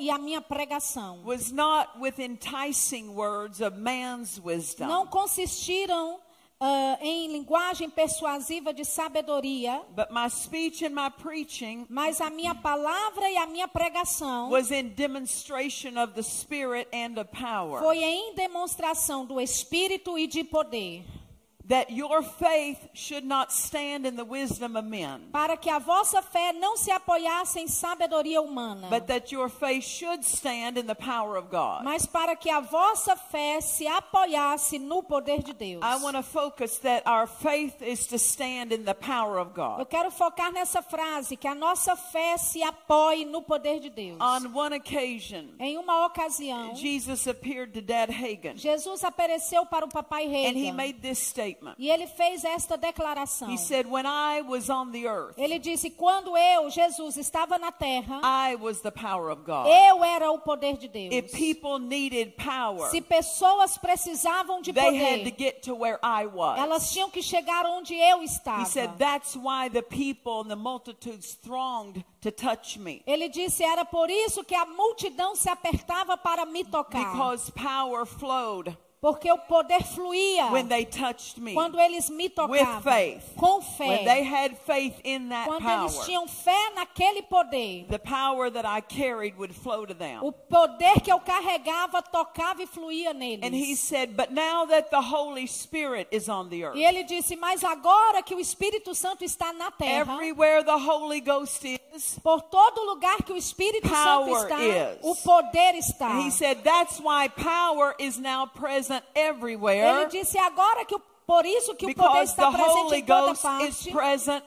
e a minha pregação. was not with enticing words of man's wisdom, não consistiram ah, em linguagem persuasiva de sabedoria, but my speech and my preaching mas a minha palavra e a minha pregação was in demonstration of the Spirit and of power. foi em demonstração do Espírito e de poder, that your faith should not stand in the wisdom of men, para que a vossa fé não se apoiasse em sabedoria humana, but that your faith should stand in the power of God. mas para que a vossa fé se apoiasse no poder de Deus. I want to focus that our faith is to stand in the power of Eu God. quero focar nessa frase, que a nossa fé se apoie no poder de Deus. On one occasion, Em uma ocasião, Jesus appeared to Dad Hagen, Jesus apareceu para o papai and he made this statement. E ele fez esta declaração. He said, When I was on the earth, Ele disse: Quando eu, Jesus, estava na terra, I was the power of God. eu era o poder de Deus. If people needed power, Se pessoas precisavam de they had to poder, get to where I was. elas tinham que chegar onde eu estava. He said, That's why the people and the multitudes thronged to touch me. Ele disse: Era por isso que a multidão se apertava para me tocar, Because power flowed porque o poder fluía when they touched me. quando eles me tocavam faith. com When they fé. had faith in that Quando power, eles tinham fé naquele poder, the power that I carried would flow to them. o poder que eu carregava tocava e fluía neles. Said, earth, E ele disse: Mas agora que o Espírito Santo está na terra, is, por todo lugar que o Espírito Santo está, is. o poder está. he said, That's why power is now present Ele everywhere. disse agora que o, por isso que o poder Because está presente em toda parte, present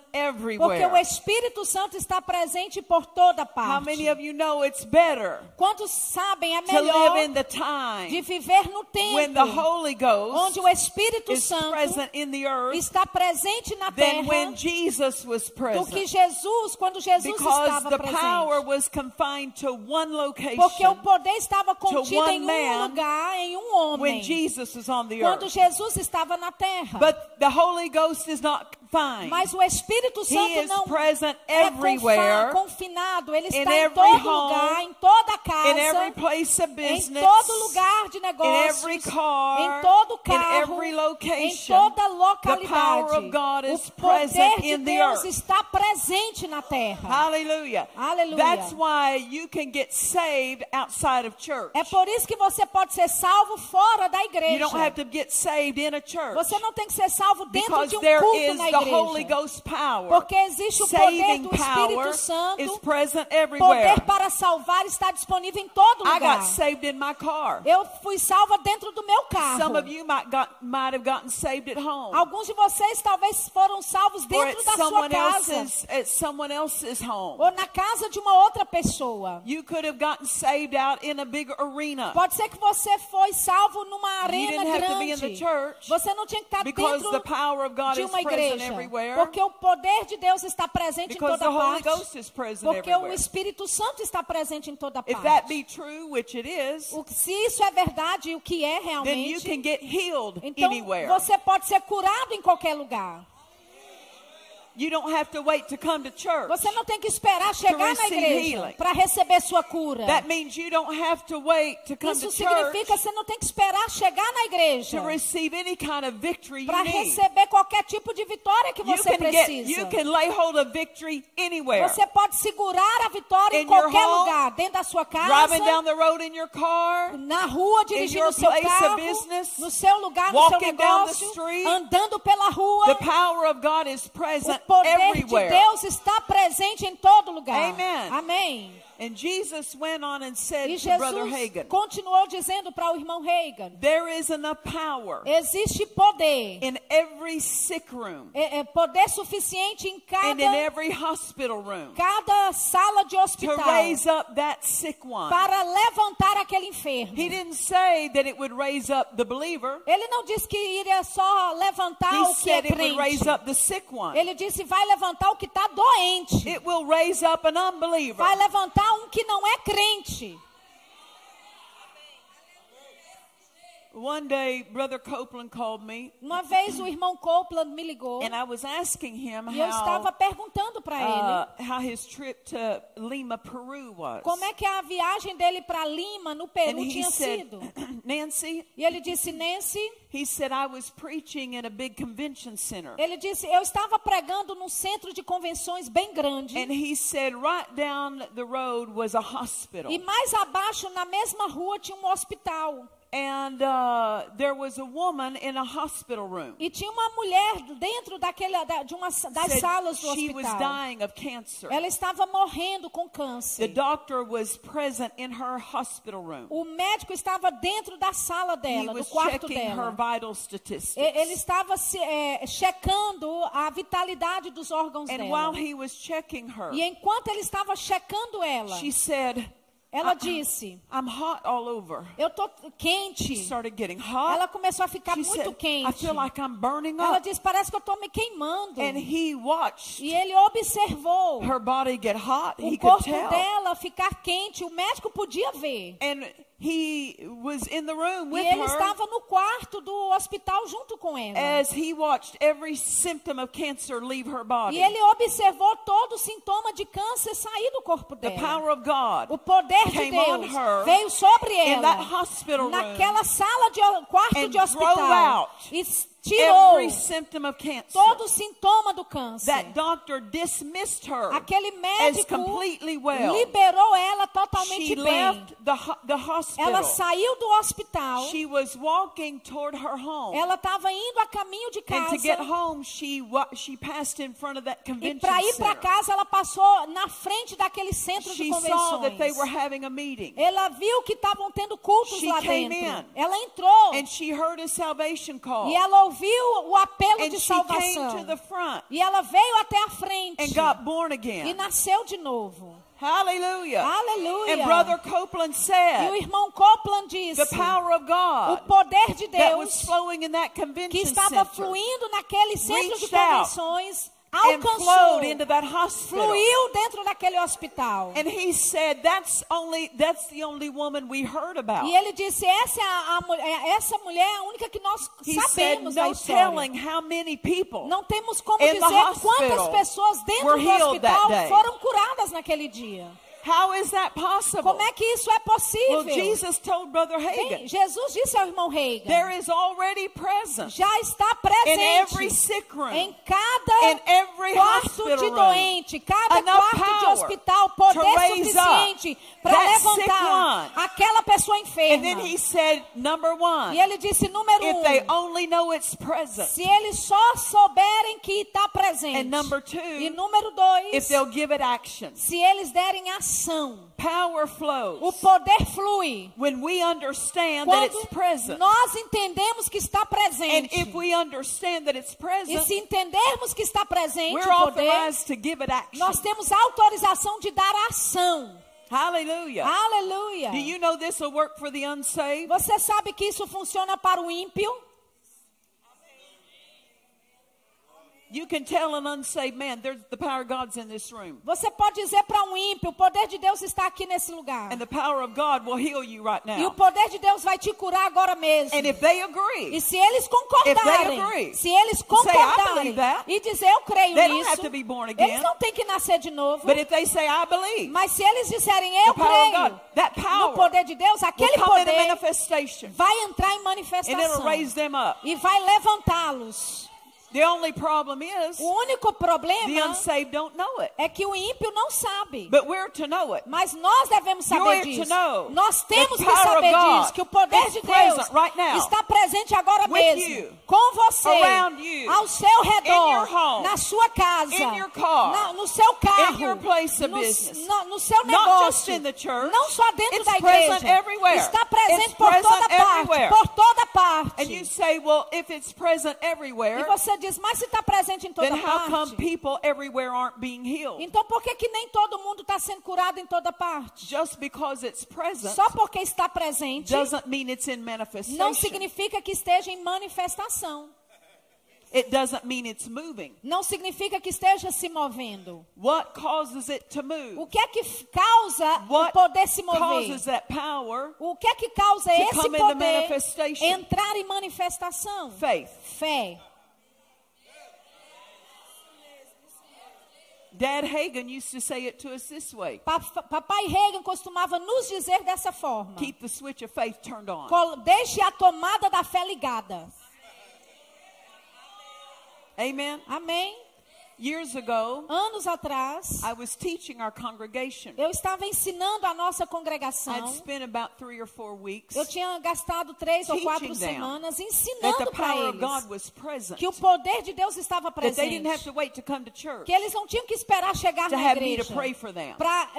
porque o. Espírito Santo está presente por toda How many parte. of you know it's better Quantos sabem é to live melhor in the de time viver no when the tempo Holy Ghost onde o Espírito is Santo present in the earth está presente na than when terra Jesus was do que present? Jesus quando Jesus Because estava the power presente. was confined to one Porque o poder estava contido one em um lugar, em um homem, when Jesus was on the quando earth. Jesus estava na terra. But the Holy Ghost is not confined. Mas o Espírito Santo não present é everywhere, confinado, ele in está em every todo home, lugar, em toda in every casa, place of em business, todo lugar de in negócios, every car, em todo in carro, every em location. toda The power localidade. of God is O poder present de in the Deus earth. está presente na terra. Hallelujah. Aleluia. That's why you can get saved outside of church. É por isso que você pode ser salvo fora da You igreja. don't have to get saved in a church. Você não tem que ser salvo dentro Because de um culto na Holy igreja. Ghost power. Porque existe o poder Saving do Espírito is Santo. present everywhere. Poder para salvar está disponível em todo I lugar. got saved in my car. Eu fui salva dentro do meu carro. Some of you might got might have gotten saved at home. Alguns de vocês talvez foram salvos dentro at da sua casa else's at someone else's home. ou na casa de uma outra pessoa. You could have gotten saved out in a big arena. Pode ser que você foi salvo numa You arena didn't have to be in the grande. church Você não tinha que estar dentro de uma igreja. Porque o poder de Deus está presente em toda parte. Porque o everywhere. Espírito Santo está presente em toda If that parte. be true, which it is, O- se isso é verdade o que é then you realmente, can get healed então anywhere. você pode ser curado em qualquer lugar. You don't have to wait to come to church. Você não tem que esperar chegar na igreja para receber sua cura. That means you don't have to wait to come Isso to significa church que você não tem que esperar chegar na igreja to receive any kind of victory you para receber qualquer tipo de vitória que You você precisa. you can lay hold of victory anywhere. Você pode segurar a vitória em qualquer home, lugar, dentro da sua casa, Driving down the road in your car, na rua, dirigindo seu carro, business, no seu lugar, no seu walking down the negócio, street. andando pela rua. the power of God is present poder everywhere. de Deus está presente em todo lugar. Amen. Amém. And Jesus went on and said E to Brother Jesus Hagan, continuou dizendo para o irmão Reagan: There is enough power existe poder, in every sick room é- é poder suficiente em and cada, in every hospital room cada sala de to hospital raise up that sick one. para levantar aquele enfermo. He didn't say that it would raise up the believer. Ele não disse que iria só levantar He o que é it would raise crente. up the sick one. Ele disse vai levantar o que está doente. It will raise up an unbeliever. Vai levantar um que não é crente. One day, Brother Copeland called me, Uma vez o irmão Copeland me ligou and I was asking him e eu estava how, perguntando para ele uh, how his trip to Lima, Peru was. como é que a viagem dele para Lima, no Peru, And he tinha said, sido. Nancy, E ele disse, Nancy, he said, I was preaching in a big convention center. ele disse, eu estava pregando num centro de convenções bem grande. And he said, right down the road was a hospital. E mais abaixo, na mesma rua, tinha um hospital. And uh, there was a woman in a hospital room. E tinha uma mulher dentro daquele, da- de uma das salas do she was hospital. dying of cancer. Ela estava morrendo com The câncer. doctor was present in her hospital room. O médico estava dentro da sala He dela, do was quarto checking her dela. vital statistics. Ele estava se, é, checando a vitalidade dos órgãos And dela. while he was checking her, E enquanto ele estava checando ela, she said, ela "I- disse: I'm hot all over. Eu tô quente. Started getting hot. Ela começou a ficar She muito said, I quente. feel like I'm burning Ela up. disse: Parece que eu estou me queimando. And he watched E ele observou her body get hot. o He could corpo tell. dela ficar quente. O médico podia ver. And he was in the room E with ele her estava no quarto do hospital junto com ela. as he watched every symptom of cancer leave her body. E ele observou todo sintoma de câncer sair do corpo The dela. power of God O poder de Deus veio sobre ela naquela sala de quarto de hospital e tirou every symptom of cancer. todo sintoma do câncer. That doctor dismissed her Aquele médico well. liberou ela totalmente She bem. left the, the hospital. Ela saiu do hospital. She was walking toward her home. Ela estava indo a caminho de And to get casa. home, she she passed in front of that E para ir para casa, ela passou na frente daquele centro de She saw that they were convenções. having a meeting. Ela viu que estavam tendo cultos She lá dentro. in. Ela entrou. And she heard a salvation call. E ela ouviu o apelo And de salvação. to the front E ela veio até a frente. and got born E again. nasceu de novo. Hallelujah. Aleluia. And Brother Copeland E o irmão Copeland disse: the power of o God poder de that was Deus flowing in that que convention estava center fluindo naquele centro de out convenções and alcançou, flowed into that hospital. fluiu dentro daquele hospital. And he said, that's only, that's the only woman we heard about. E ele disse: essa, é a, a mulher- essa mulher é a única que nós He said, sabemos da no telling how many people Não temos como dizer quantas pessoas dentro do hospital foram curadas naquele dia. How is that possible? Como é que isso é possível? Well, Jesus told Brother Bem, Hagan, Jesus disse ao irmão Reagan: there is already present já está in every presente sick room, em cada in every quarto de doente, cada quarto de hospital, poder suficiente para levantar aquela pessoa And enferma. then he said, number one, E ele disse: número if um, they only know it's present, se eles só souberem que está presente. and number two, e número dois, if they'll give it action. se eles derem ação. Power O flows poder flui. when we understand that Quando it's present. nós entendemos que está And presente. if we understand that it's E present, se entendermos que está presente we're o poder, authorized to give it action. nós temos autorização de dar ação. Hallelujah. Aleluia. Do you know this will work for the unsaved? Você sabe que isso funciona para o ímpio? You can tell an unsaved man, there's the power of God's in this room. Você pode dizer para um ímpio, o poder de Deus está aqui nesse lugar. And the power of God will heal you right E o now. poder de Deus vai te curar agora mesmo. And if they agree, E se eles If they concordarem, agree, se eles say, "I concordarem believe that," e dizer eu creio they don't nisso, have to be born again. eles não têm que nascer de novo. but if they say, I believe, Mas se eles disserem eu creio God, that no power poder de Deus, aquele poder manifestation. vai entrar em And it'll manifestação raise them up. e vai levantá-los. The only problem is, O único the problema unsaved don't know it. é que o ímpio não sabe. But we're to know it. Mas nós devemos saber You're to disso. know Nós temos the que saber disso, que o poder de Deus present right now está presente agora mesmo, you, com você, you, ao seu redor, in your home, na sua casa, in your car, na- no seu carro, in your place of no, business. no- no seu Not negócio, just in the church. não só dentro It's da igreja, everywhere. está presente It's por present toda parte, everywhere. por toda parte. And you say, well, if it's present E everywhere, você diz, mas se está presente em toda then how come parte, people everywhere aren't being healed? então por que, que nem todo mundo está sendo curado em toda parte? Just because it's present Só porque está presente doesn't mean it's in manifestation. não significa que esteja em manifestação. it doesn't mean it's moving. não significa que esteja se movendo. What causes it to move? O que é que causa o What poder se mover? causes that power? O que é que causa to esse come poder manifestation? entrar em manifestação? Faith. Fé. Dad Hagen used to say it to us this way Pa- Papai Reagan costumava nos dizer dessa forma: keep the switch of faith turned on. Deixe a tomada da fé ligada. Amen. Amém? Years ago, Anos atrás, I was teaching our congregation. eu estava ensinando a nossa I'd congregação. spent about three or four weeks Eu tinha gastado três ou quatro semanas that the ensinando para power of God eles was present. que o poder de Deus estava That they didn't have presente. to wait to come to church Que eles não tinham que esperar chegar to na have to igreja pray for them. para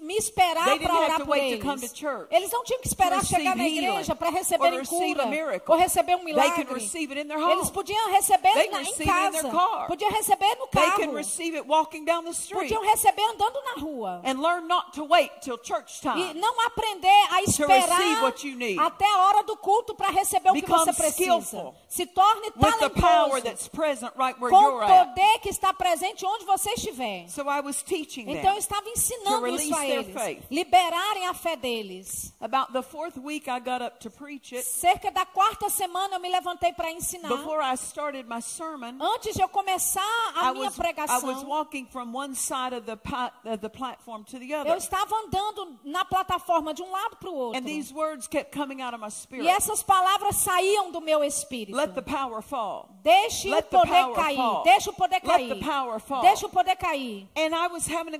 me esperar para have orar to por wait to come eles. to church Eles não tinham que esperar to chegar na igreja para receberem cura ou receber um They milagre. can receive it in their Eles podiam receber na, em casa, podiam receber no They can receive it walking down the street podiam receber andando na rua. and learn not to wait till church E time. não aprender a esperar what you need. até a hora do culto para receber o que você precisa. skillful Se torne talentoso right com o poder que está presente onde você estiver. So I was teaching Então eu estava ensinando isso a eles. faith. Liberarem a fé deles. About the fourth week, I got up to preach it. Cerca da quarta semana eu me levantei para ensinar. Before I started my sermon, Antes de eu começar a I minha was, I was pregação, walking from one side of the, pa- of the platform to the eu other. estava andando na plataforma de um lado para o outro. And these words kept coming out of my E essas palavras saíam do meu espírito. Let the power fall. Deixe Let o the poder cair. fall. Deixe o poder cair. Deixe o poder cair. And I was having a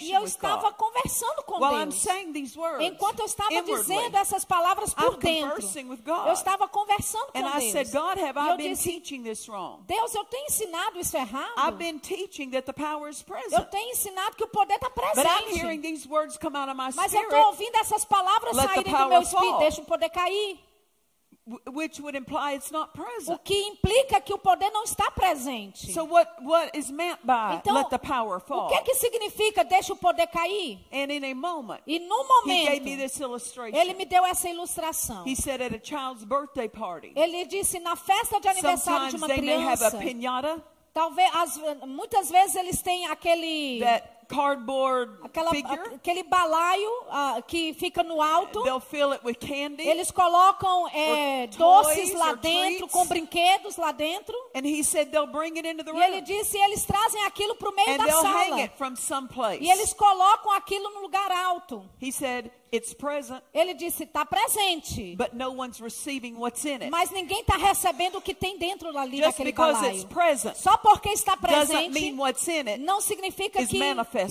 E eu estava conversando com Deus. saying these words Enquanto eu estava dizendo essas palavras por dentro, conversing with God. eu estava conversando com And I Deus. said, God, have e I eu been disse, teaching this wrong? Deus, eu tenho ensinado isso errado? I've been teaching that the power is Eu present. tenho ensinado que o poder está But I'm hearing presente. these words come out of my Mas eu spirit, estou ouvindo essas palavras Let saírem do meu espírito. fall. Deixa o poder cair. which would imply it's not O present. que implica que o poder não está presente. So what, what is meant by Então, let the power o fall? que, que significa deixa o poder cair? And in a moment, E no he gave me momento, this illustration. ele me deu essa ilustração. He said at a child's birthday party, Ele disse na festa de aniversário sometimes de uma they may have a criança, pinata, talvez as- muitas vezes eles têm aquele that cardboard aquela, figure. aquele balaio ah, que fica no alto. They'll fill it with candy. Eles colocam é, doces lá dentro, treats. com brinquedos lá dentro. And he said they'll bring it into the E ele room. disse, eles trazem aquilo para o meio And da they'll hang sala. it from someplace. E eles colocam aquilo no lugar alto. He said it's present, Ele disse, está presente. but no one's receiving what's in it. Mas ninguém está recebendo o que tem dentro ali Just daquele because it's balaio. present Só porque está doesn't presente mean what's in it. não significa is que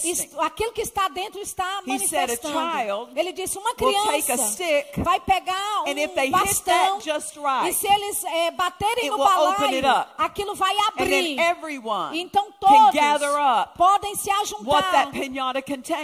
isto- aquilo que está dentro está He said a manifestando. child Ele disse, uma criança stick, vai pegar and if um they hit bastão that just right, e se eles eh, baterem no balaio, aquilo vai abrir. everyone Então todos podem se ajuntar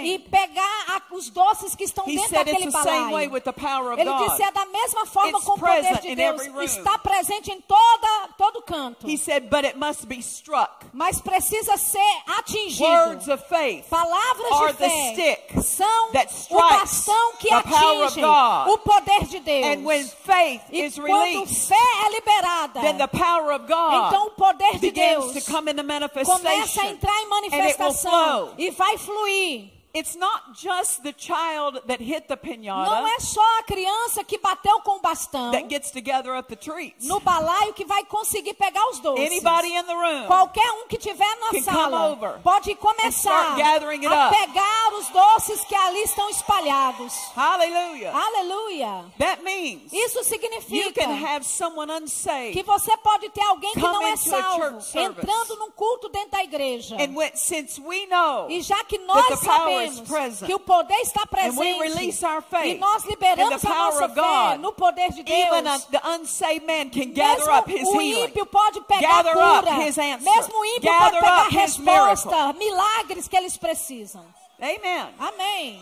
e pegar a- os doces que estão He dentro said it's daquele the same way balaio. with the power of Ele God. disse é da mesma forma It's com o poder de Deus. Está presente em toda, todo canto. He said, but it must be struck. Mas precisa ser atingido. Words of faith Palavras are de the fé stick são that o bastão que the power of atinge o poder de Deus. And when faith e is quando fé é liberada, then the power of God então o poder de Deus to come into começa a manifestation. entrar em And it will manifestação flow. e vai fluir. It's not just the child that hit the Não pinata é só a criança que bateu com o bastão that gets to gather up the treats. no balaio que vai conseguir pegar os doces. Anybody in the room Qualquer um que tiver na can sala come over pode and começar start gathering it a up. pegar os doces que ali estão espalhados. Hallelujah. Aleluia. That means Isso you significa can have someone que unsaved. você pode ter alguém que não é salvo entrando num culto dentro da igreja. And when, since we know E já que nós is sabemos que o poder está presente. our faith e nós liberamos the a power nossa of fé God, no poder de even Deus, a, the unsaved man can gather mesmo up his o ímpio pode pegar Gather cura, mesmo o ímpio Gather pode pegar resposta, milagres que eles precisam. Amen. Amém.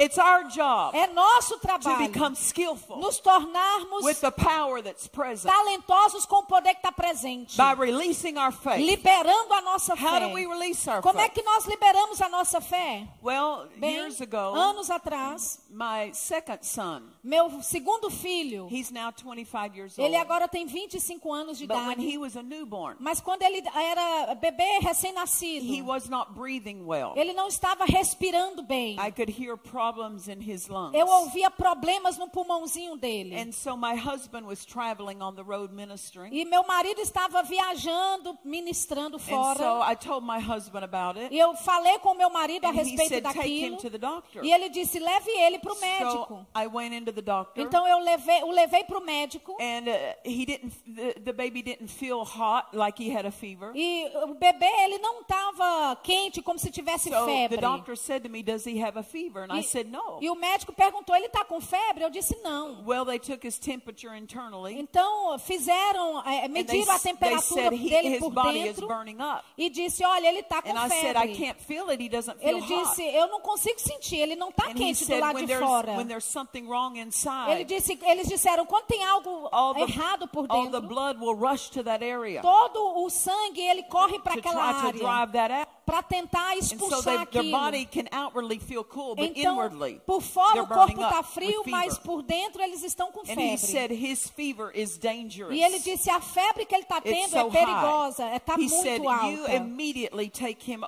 It's our job É nosso to trabalho become skillful nos tornarmos with the power that's present talentosos com o poder que está presente, by releasing our faith. liberando a nossa How do we fé. release our Como é faith? que nós liberamos a nossa fé? Well, Bem, years ago, anos atrás, my second son, meu segundo filho, he's now 25 years old. ele agora tem 25 anos de But when idade. he was a newborn, Mas quando ele era bebê he recém-nascido, was not breathing well. ele não estava respirando bem. I could hear problems in his lungs. Eu ouvia problemas no pulmãozinho dele. And so my husband was traveling on the road ministering. E meu marido estava viajando, ministrando And so fora. I told my husband about it. E eu falei com meu marido a And he respeito said, take him daquilo. to the doctor. E ele disse: leve ele para o So médico. I went into the doctor. Então eu levei, o levei para o médico. And uh, he didn't, the, the baby didn't feel hot like he had a fever. E o bebê, ele não estava quente, como se tivesse So the febre. doctor said to me, Does he have a fever? And I E, said, No. e o médico perguntou: ele está com febre? Eu disse: não. Well, they took his temperature internally. Então fizeram, é, And they, mediram a they temperatura said he, dele his por dentro e disse: olha, ele está com And I said, I febre. can't feel it. He doesn't feel Ele hot. disse: eu não consigo sentir, ele não está he quente do said, lado when de fora. when there's something wrong Ele inside, disse, eles disseram, quando tem algo all the, errado por all the dentro, blood will rush to that area todo o sangue ele corre para aquela try to área drive that out. Para tentar so expulsar their aquilo. cool, but Então, inwardly por fora o corpo está frio, mas por dentro eles estão com febre. said his fever is dangerous. E ele disse, a febre que ele está tendo so é perigosa, está said, muito you alta.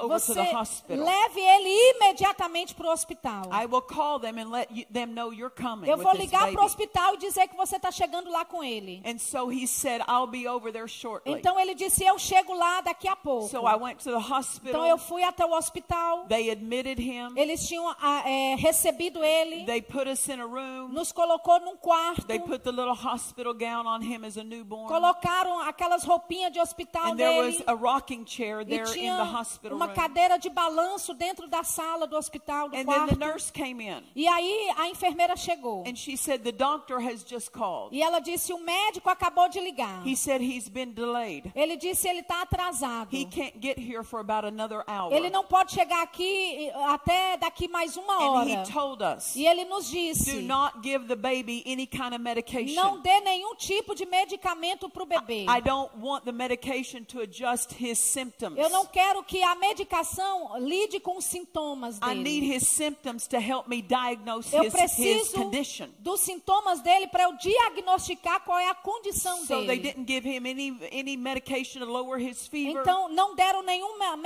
Você leve ele imediatamente para o hospital. I will call them and let you, them know you're coming Eu vou ligar para o hospital e dizer que você está chegando lá com ele. And so he said, I'll be over there shortly. Então ele disse, eu chego lá daqui a pouco. so I went to the Então hospital. Eu fui até o hospital. They admitted him. Eles tinham ah, é, recebido ele, They put us in a room. nos colocou num quarto, They put the little hospital gown on him as a newborn. colocaram aquelas roupinhas de hospital And there was nele. a rocking chair E there in the tinha hospital uma room. cadeira de balanço dentro da sala do hospital, do And then the quarto. nurse came in. E aí a enfermeira chegou. And she said, The doctor has just called. E ela disse: o médico acabou de ligar. He said he's been delayed. Ele disse: ele está atrasado. He can't get here for about another. Ele não pode chegar aqui até daqui mais uma hora. he told us, E ele nos Do disse: not give the baby any kind of medication. não dê nenhum tipo de medicamento para o bebê. I don't want the medication to adjust his symptoms. Eu não quero que a medicação lide com os sintomas I need dele. his symptoms to help me diagnose Eu preciso dos sintomas dele para eu diagnosticar qual é a condição So they dele. didn't give him any any medication to lower his fever. Então, não deram nenhuma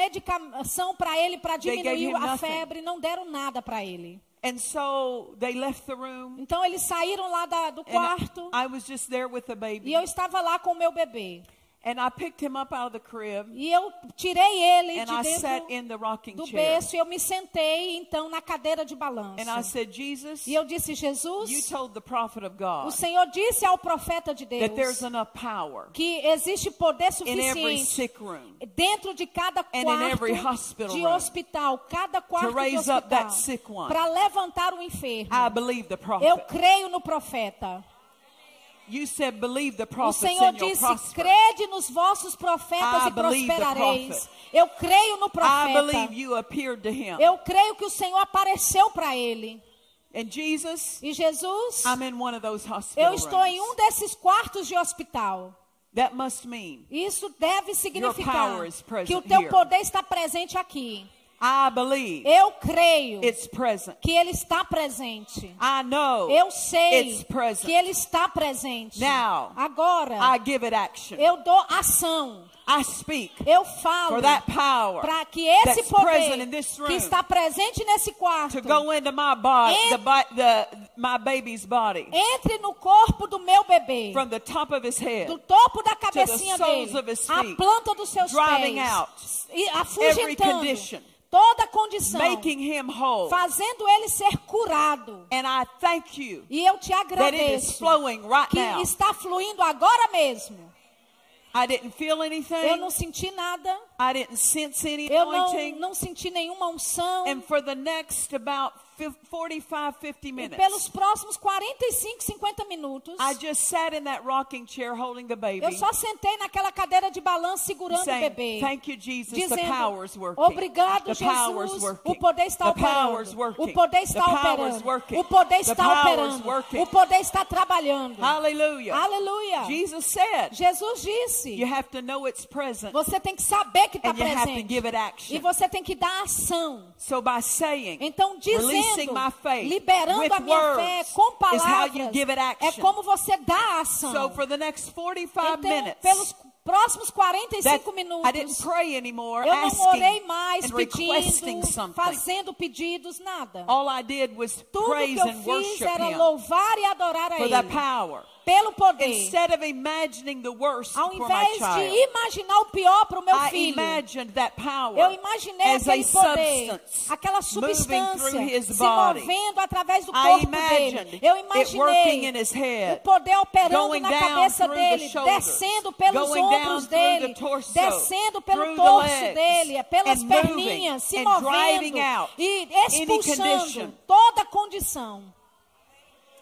medicação para ele para diminuir a febre, não deram nada para ele. and so they left the room. Então, eles saíram lá da- do quarto I, I was just there with the e baby. eu estava lá com o meu bebê. And I picked him up out of the crib E eu tirei ele and de I sat dentro in the rocking do chair. berço e eu me sentei, então, na cadeira de balanço. And I said, Jesus, E eu disse, you Jesus, told the prophet of o Senhor disse ao profeta de that there's Deus enough power que existe poder in every suficiente sick room dentro de cada And in every quarto hospital de hospital, cada quarto de raise up that hospital, sick one. para levantar o enfermo. I believe the prophet. Eu creio no profeta. You said believe the O Senhor disse: crede nos vossos profetas I e prosperareis. Eu creio no profeta. believe you appeared to him. Eu creio que o Senhor apareceu para ele. And Jesus, E Jesus, I'm in one of those hospital eu estou em rooms. um desses quartos de hospital. That must mean Isso deve significar que o teu here. poder está presente aqui. I believe Eu creio it's present. que ele está presente. I know Eu sei it's present. que ele está presente. Now, Agora, I give it action. eu dou ação. I speak Eu falo for that power para que esse poder this room que está presente nesse quarto to go into my body, En- the, the my baby's body, entre no corpo do meu bebê, from the top of his head, do topo da cabecinha dele, of his a planta dos seus driving pés, out e every afugentando condition, toda condição, making him whole. fazendo ele ser curado. And I thank you E eu te agradeço flowing right que now. está fluindo agora mesmo. I didn't feel Eu anything. não senti nada, I didn't sense any Eu não, não senti nenhuma unção. And for the next about fif- 45, 50 E minutes, pelos próximos 45, 50 minutos, I just sat in that rocking chair holding the baby. eu só sentei naquela cadeira de balanço segurando o saying, bebê. Thank you, Jesus. the dizendo, power's working. obrigado, the power's Jesus, working. o poder está the power's operando. working. O poder está the power's operando. working. O poder the está power's operando. working. O poder está trabalhando. Hallelujah. Aleluia. Jesus said, Jesus disse, you have to know it's present você tem que saber que está presente. give it E você tem que dar ação. So by saying, Então, dizendo, faith liberando a minha fé words com how you palavras, é como você dá a ação. So for the next 45 Então, minutes, pelos próximos that 45 I minutos, didn't pray anymore, eu não orei mais pedindo, fazendo pedidos, nada. All I did was Tudo que eu and fiz era louvar e adorar a Ele. Pelo poder. Instead of imagining the worst Ao for my invés de child, imaginar o pior para o meu I filho, imagined that power eu imaginei as a aquele poder, substance aquela substância se body. movendo através do corpo dele. Eu imaginei his o head, poder operando na cabeça dele, descendo pelos ombros dele, torso, descendo pelo torso legs, dele, pelas perninhas, se movendo e expulsando toda condição.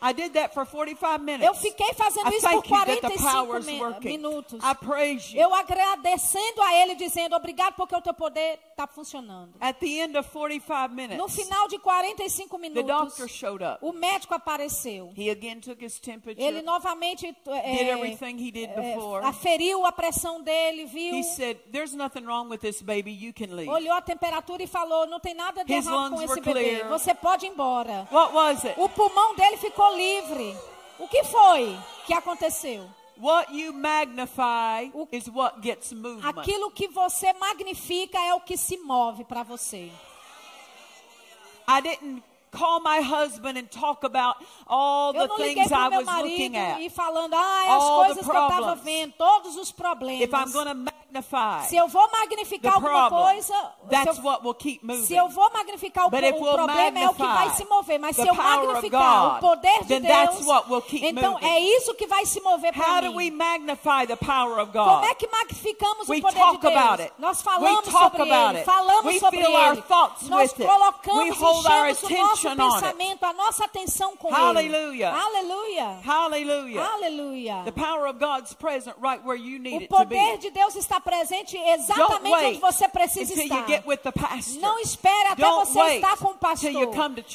I did that for 45 minutes. Eu fiquei fazendo I isso por thank you that the 45 power's mi- working. minutos. I praise you. Eu agradecendo a ele, dizendo obrigado porque o teu poder está funcionando. At the end of 45 No minutes, final de 45 the minutos, doctor showed up. o médico apareceu. He again took his temperature. Ele novamente é, Did everything he did é, before. aferiu a pressão dele, viu, He said, There's nothing wrong with this baby. You can leave. olhou a temperatura e falou: não tem nada de His errado com esse bebê. clear. Você pode ir embora. What was it? O pulmão dele ficou livre. O que foi que aconteceu? What you magnify O- is what gets movement. Aquilo que você magnifica é o que se move para você. I didn't call my husband and talk about all Eu the não liguei things I para o meu was looking marido at. e falando, ah, as All coisas que eu estava vendo, todos os problemas. If I'm going to magnify Se eu vou magnificar alguma problem, coisa, se that's eu, what will keep moving. se eu vou magnificar o, But o problema é o que vai se mover. Mas se eu magnificar God, o poder de then that's Deus, what will keep então moving. é isso que vai se mover How para do we mim. magnify the power of Como God? é que magnificamos We o poder talk de Deus? about it. Nós We falamos talk sobre about ele, it. falamos We sobre ele. Nós colocamos, enchemos o nosso pensamento, a nossa atenção com Hallelujah. ele. Aleluia. Aleluia. The power of God's present right where you need O poder de Deus está presente exatamente onde você precisa estar. get with the pastor. Não espere até Don't você estar com o pastor.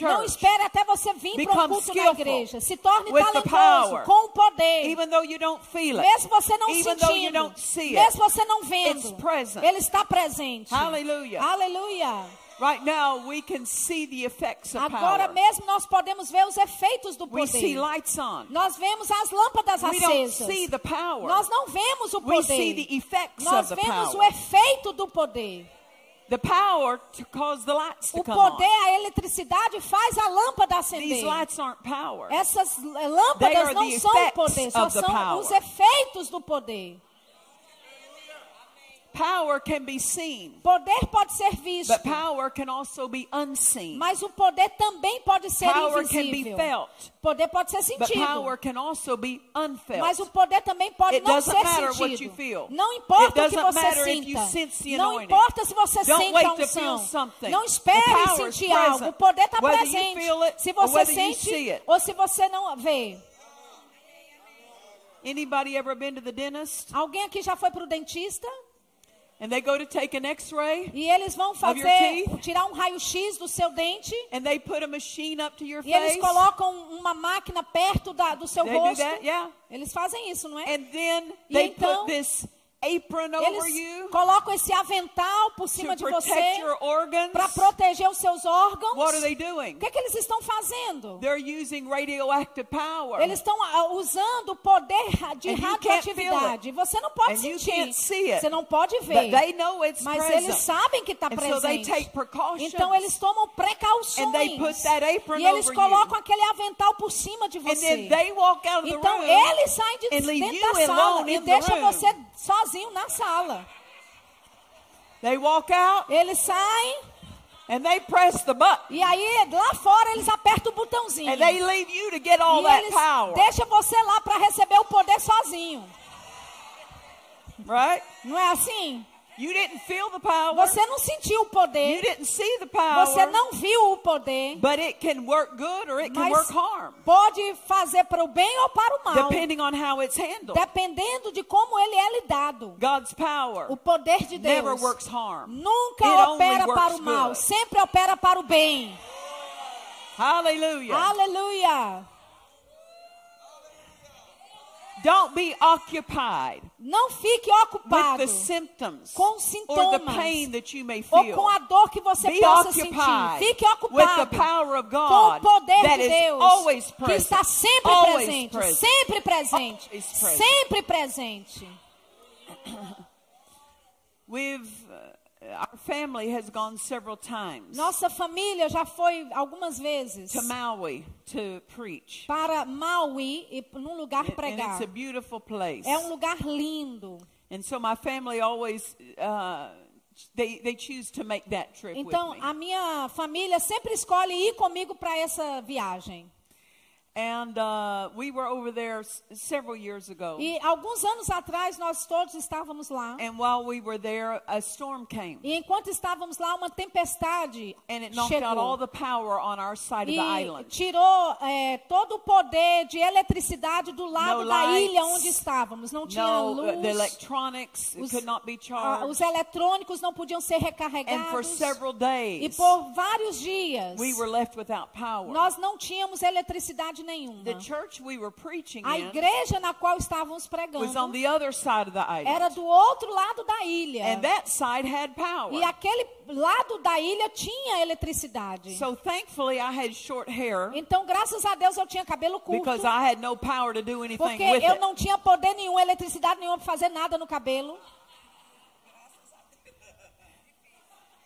Não espere até você vir para Become culto na igreja. Se torne talentoso com o poder. Even though you don't feel it. Mesmo você não Even sentindo, don't see it. mesmo você não vendo, ele está presente. Hallelujah. Aleluia. Right now we can see the effects of Agora power. mesmo nós podemos ver os efeitos do We see poder. lights on. Nós vemos as lâmpadas We don't acesas. see the power. Nós não vemos o We see poder. the effects Nós of the vemos o power. efeito do poder. The power to cause the lights to O poder, a eletricidade faz a lâmpada These acender. lights aren't power. Essas They lâmpadas não são o poder, só são os efeitos do poder. Power can be seen, Poder pode ser visto, but power can also be unseen. mas o poder também pode ser Power can be invisível. felt, Poder pode ser but sentido, power can also be unfelt. mas o poder também pode It não doesn't ser matter what you sentido. feel. Não It importa o que você sinta. Não importa se você Don't sente a unção. Não espere sentir algo. O poder está presente. feel it Se você sente it. ou se você não vê. Anybody ever been to the dentist Alguém aqui já foi para o dentista? And they go to take an x-ray E eles vão fazer, tirar um raio-x do seu dente. and they put a machine up to your E eles face? colocam uma máquina perto da, do seu They do rosto. that, yeah. Eles fazem isso, não é? And then E they então, put this apron over Eles you colocam esse avental por cima de você para proteger os seus órgãos. What are they doing? O que, é que eles estão fazendo? They're using radioactive power. Eles estão ah, usando o poder de And radioatividade. Você não pode And sentir. Você não pode But ver. they know it's Mas present. eles sabem que está And so they presente. take precautions. Então eles tomam precauções. And they put that apron e eles over colocam you. aquele avental por cima de And você. then they walk out of the Então room eles saem de and dentro da sala e deixam você sozinho na sala. They walk out Eles saem and they press the button. e aí lá fora eles apertam o botãozinho. And they leave you to get all e that eles power. deixam você lá para receber o poder sozinho. Right? Não é assim? You didn't feel the power. Você não sentiu o You poder. didn't see the power. Você não viu o poder. But it can work good or it can Mas work harm, pode fazer para o bem ou para o mal. depending on how it's handled. Dependendo de como ele é lidado. God's power O poder de never Deus works harm. nunca opera para o mal, sempre opera para o bem. Hallelujah. Aleluia. Don't be occupied Não fique with ocupado the symptoms com or the sintomas pain that you may ou feel. com a dor que você Be possa sentir. Fique with the ocupado power of com o God poder that de is Deus always que está sempre always presente, present. sempre presente, present. sempre presente. We've uh, our family has gone several times Nossa família já foi algumas vezes to Maui to preach. para Maui e num lugar And pregar. it's a beautiful place. É um lugar lindo. And so my family always uh, they they choose to make that trip Então, with me. a minha família sempre escolhe ir comigo para essa viagem. And uh, we were over there several years ago. E alguns anos atrás nós todos estávamos lá. And while we were there, a storm came. E enquanto estávamos lá, uma tempestade And it knocked out all chegou. the power on our side of the E island. tirou é, todo o poder de eletricidade do lado No da lights, ilha onde estávamos. Não tinha No, uh, luz. the electronics os, could not be charged. os eletrônicos não podiam ser And for recarregados. several E days, por vários dias, we were left without power. nós não tínhamos eletricidade nenhuma. The church we were preaching A igreja na qual estávamos was on pregando the other side of the era island. do outro lado da ilha. And that side had E aquele lado da ilha tinha eletricidade. So thankfully, I had short hair Então, graças a Deus, eu tinha cabelo curto. because I had no power to do anything Porque eu não tinha poder nenhum, eletricidade nenhuma para fazer nada no cabelo.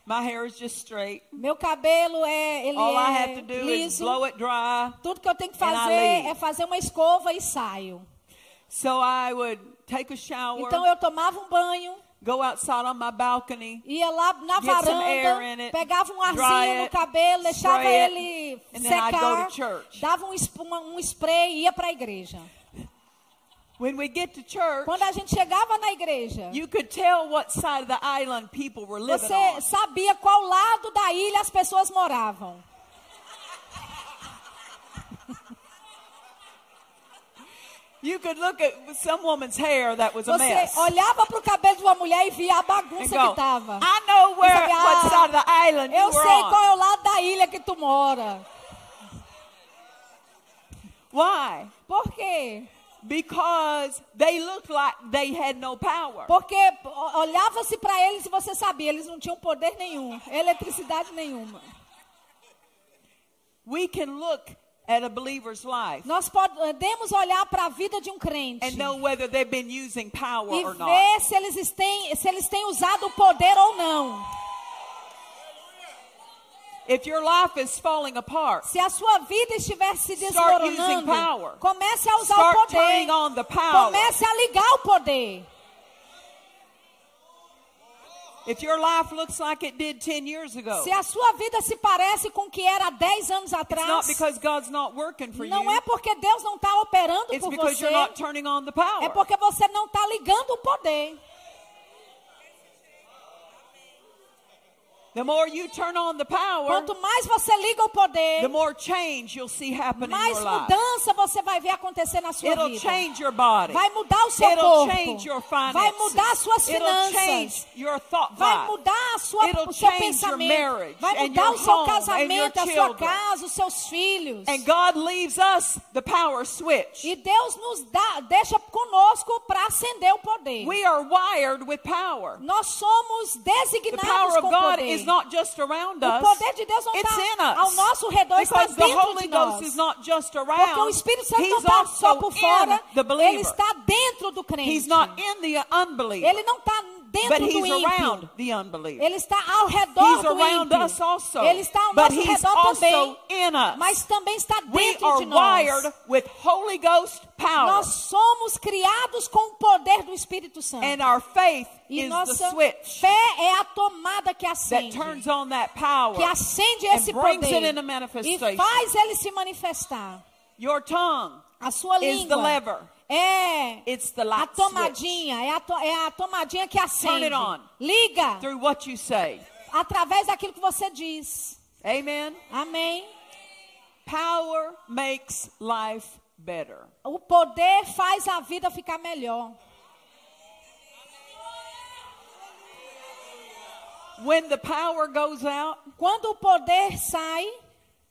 My hair is just straight. Meu cabelo é, ele All I é have to do is liso. blow it dry. Tudo que eu tenho que fazer é fazer uma escova e saio. So I would take a shower, Então eu tomava um banho, go outside on my balcony, ia lá na Get some air in varanda, it, pegava um arzinho no cabelo, deixava ele secar, dava um, um spray e ia para a igreja. When we get to church, Quando a gente chegava na igreja, you could tell what side of the island people were living você on. sabia qual lado da ilha as pessoas moravam. You could look at some woman's hair that was a Você mess. olhava para o cabelo de uma mulher e via a bagunça go, que tava. I know where, sabia, what "Ah, side of the island you Eu sei on. qual é o lado da ilha que tu mora. Why? Por quê? Because they looked like they had no power. Porque olhava-se para eles e você sabia, eles não tinham poder nenhum, eletricidade nenhuma. We can look at a believer's life Nós podemos olhar para a vida de um crente and know whether they've been using power e or not. ver se eles, têm, se eles têm usado o poder ou não. If your life is falling apart, Se a sua vida estiver se desmoronando, power. comece a usar o poder. Comece a ligar o poder. if your life looks like it did 10 years ago, Se a sua vida se parece com o que era há 10 it's anos not atrás, because God's not working for não you. é porque Deus não está operando It's por because você, you're not turning on the power. é porque você não está ligando o poder. The more you turn on the power, Quanto mais você liga o poder, the more change you'll see happen in mais your life. mudança você vai ver acontecer na sua It'll vida. change your body. Vai mudar o seu It'll corpo. change your finances. Vai mudar as suas It'll finanças. change your thought Vai life. mudar a sua, It'll o seu change your pensamento. marriage Vai and mudar your o seu casamento, your a sua casa, os seus filhos. And God leaves us the power switch. E Deus nos dá, deixa conosco para acender o poder. We are wired with power. Nós somos The designados power of com God poder. is not just around o us. poder de Deus não It's in está us. ao nosso redor, está dentro Holy de Ghost nós. is not just Porque o. Espírito Santo não He's está só por fora, ele está dentro do crente. He's not in the unbeliever. Ele não está dentro But do he's ímpio. around the unbeliever. Ele está ao redor He's do around ímpio. us also. Ele está ao But nosso he's redor also também. in us. Mas também está We dentro are de nós. wired with Holy Ghost power. Nós somos criados com o poder do Espírito Santo. And our faith e is the nossa switch fé é a tomada que that acende. turns on that power. que acende esse poder e faz ele se manifestar. Your tongue A sua is the língua lever. é It's the a switch. tomadinha, é a, to- é a tomadinha que acende. it on. Liga Through what you say. através daquilo que você diz. Amen. Amém. Power makes life better. O poder faz a vida ficar melhor. When the power goes out, Quando o poder sai,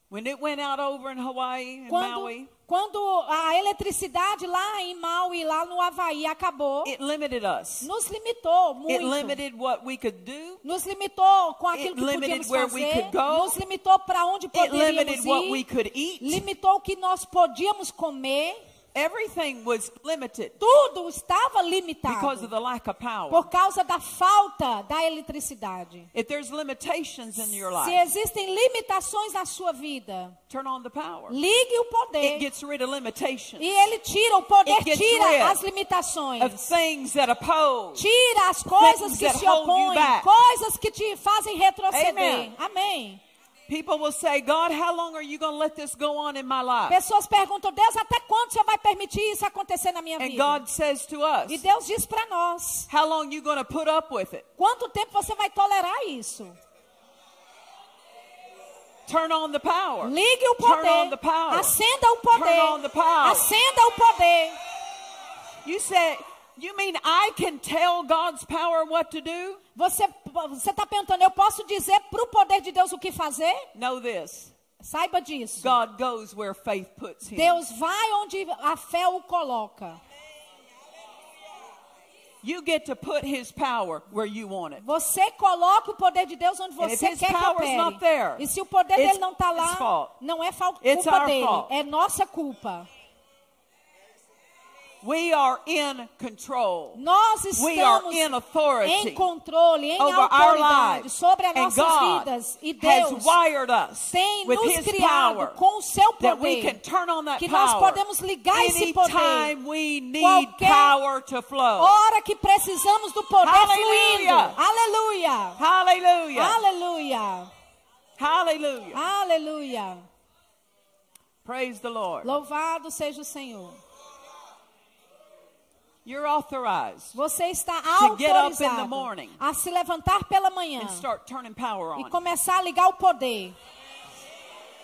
when it went out over in Hawaii and quando, Maui, quando a eletricidade lá em Maui, lá no Havaí, acabou, it limited us. nos limitou It muito. limited what we could do. Nos limitou com aquilo It que limited podíamos fazer. Nos limitou para onde It limited poderíamos what we ir. could eat. Limitou o que nós podíamos comer. Everything was limited Tudo estava because of limitado the lack of power. por causa da falta da eletricidade. If there's limitations in your Se life, existem limitações na sua vida, turn on the power. ligue o It poder. gets rid of limitations E ele tira, o poder It gets rid tira as of limitações. things that oppose. Tira as coisas things que that se opõem, coisas que te fazem retroceder. Amen. Amém. People will say, God, how long are you going to let this go on in my life? Pessoas perguntam, Deus, até quando você vai permitir isso acontecer na minha And vida? God says to us, E Deus diz para nós, how long you going to put up with it? quanto tempo você vai tolerar isso? Turn on the power. Ligue o Turn on the poder. power. Acenda o poder. Turn on the power. Acenda o poder. You say, you mean I can tell God's power what to do? Você está perguntando, eu posso dizer para o poder de Deus o que fazer? Know this. Saiba disso. God goes where faith puts him. Deus vai onde a fé o coloca. You get to put his power where you want it. Você coloca o poder de Deus onde você quer que opere. not there, e se o poder dele não está lá, não é culpa dele, fault. é nossa culpa. We are in control. Nós estamos in em controle, em autoridade sobre as nossas God vidas. E Deus tem nos criado com o seu poder. Que nós podemos ligar esse poder. Qualquer. Hora que precisamos do poder Aleluia. fluindo. Aleluia. Hallelujah. Aleluia. Hallelujah. Aleluia. Praise the Lord. Louvado seja o Senhor. You're authorized Você está To get up in the autorizado morning a se levantar pela manhã and start turning power e on. começar a ligar o poder.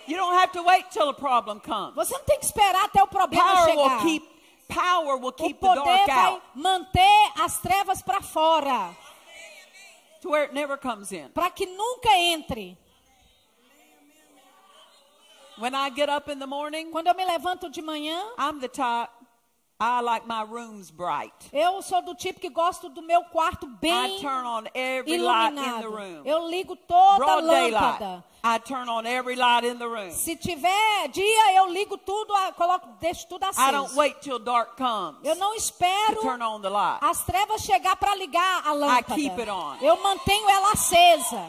You don't have to wait till a problem comes. Você não tem que esperar até o problema Power will chegar. keep power will O keep the poder dark vai out manter as trevas para fora, to where it never comes in. para que nunca entre. When I get up in the morning, Quando eu me levanto de manhã, I'm the type I like my rooms bright. eu sou do tipo que gosto do meu quarto I bem turn on every light in the iluminado. room. Eu ligo toda a Broad daylight. lâmpada. I turn on every light in the room. Se tiver dia, eu ligo tudo, a- coloco, deixo tudo I don't aceso. wait till dark comes Eu não espero turn on the light. as trevas chegar para ligar a lâmpada. keep it on. Eu mantenho ela acesa.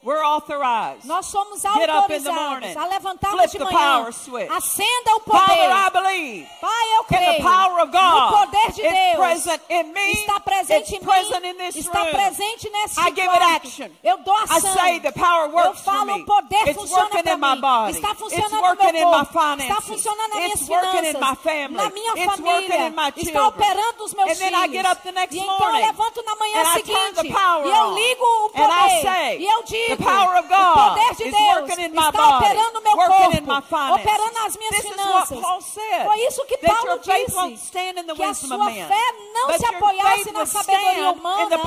We're authorized. Nós somos Get up in the morning. autorizados a levantarmos Flip de the manhã. power switch. Acenda o Father, I poder. believe Pai, eu in the creio. power of O God. poder de It's Deus present in me. está presente It's em present mim. in this está room. presente nesse I give it quarto. action. Eu dou I ação. say the power eu works for falo o poder It's funciona para in my mim. body. Está It's funcionando no working meu in my corpo. Está funcionando nas minhas It's in finanças. my family. Na minha It's working família. in my Está operando os meus And then I filhos. get up the next e então morning. eu levanto na manhã I seguinte. e eu ligo o I poder. e eu digo, the power of o God poder de is Deus working in my está body, operando o meu corpo. operando nas minhas This is finanças. Foi isso que Paulo disse. que a sua fé não se apoiasse na sabedoria humana,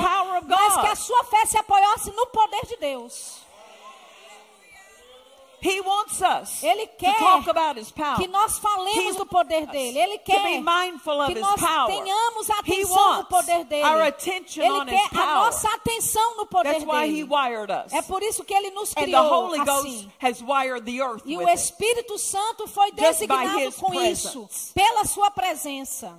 mas que a sua fé se apoiasse no poder de Deus. He wants us Ele to quer talk about His power. que nós falemos He do poder dele. Ele to be quer mindful of que nós tenhamos atenção no poder dele. our attention Ele on His quer a nossa atenção no poder That's why He dele. wired us. É por isso que ele nos And the criou Holy Ghost assim. has wired the earth E o it. Espírito Santo foi designado com isso, pela sua presença.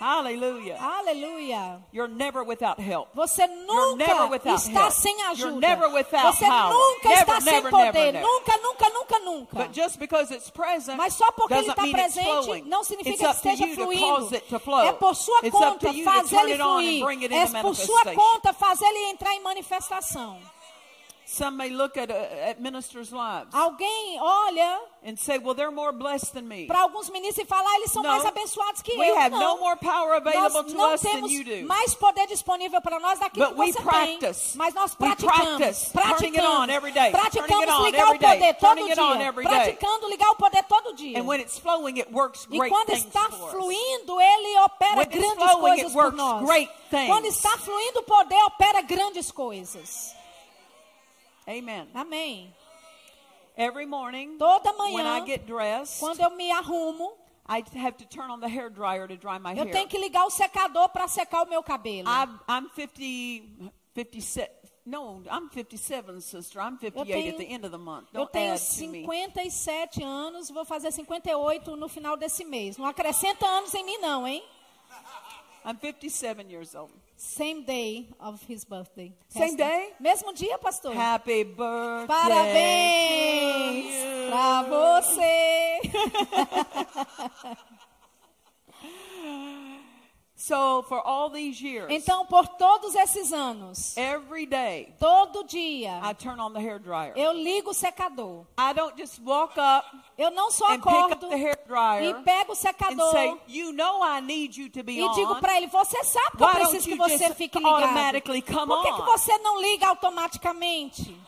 Hallelujah. Aleluia. You're never without help. Você You're nunca never without está help. sem You're ajuda. never without Você power. nunca Never, está sem never, poder. never. Nunca, nunca, nunca, nunca. But just because it's present Mas só porque ele está presente não It's significa que esteja fluindo. É por sua It's conta fazer ele fluir. É por sua conta fazer ele entrar em manifestação. Some may look at, uh, at ministers' lives Alguém olha and say, well, they're more blessed than me. para alguns ministros e fala, ah, eles são No. mais abençoados que We eu. have não. no more power available nós to não us than temos you do. mais poder disponível para nós daquilo But que we você practice. tem. Mas nós We praticamos. practice turning it on every day, praticamos. turning it on Praticamos ligar o day, poder todo turning it on dia. every day. Praticando ligar o poder todo dia. And when it's flowing, it works E great quando things está for us. fluindo, ele opera When it's grandes flowing, coisas it por works nós. great things. Quando está fluindo, o poder opera grandes coisas. Amen. Amém. Every morning, Toda when I manhã, get dressed, quando eu me arrumo, I have to turn on the hair dryer to dry my eu hair. tenho que ligar o secador para secar o meu cabelo. I'm, I'm 50, 57. No, I'm 57, sister. I'm 58 tenho- at the end of the month. Eu Don't tenho add to me. 57 anos, vou fazer 58 no final desse mês. Não acrescenta anos em mim, não, hein? I'm 57 years old. Same day of his birthday. Same day? Mesmo dia, pastor? Happy birthday. Parabéns pra você. So, for all these years, Então, por todos esses anos, every day, todo dia, I turn on the hair dryer. eu ligo o secador. I don't just walk up Eu não só and pick up acordo the hair e dryer pego o secador say, You know I need you to be e digo para ele: Você sabe que eu Why preciso que você fique ligado. Por que, que você não liga automaticamente?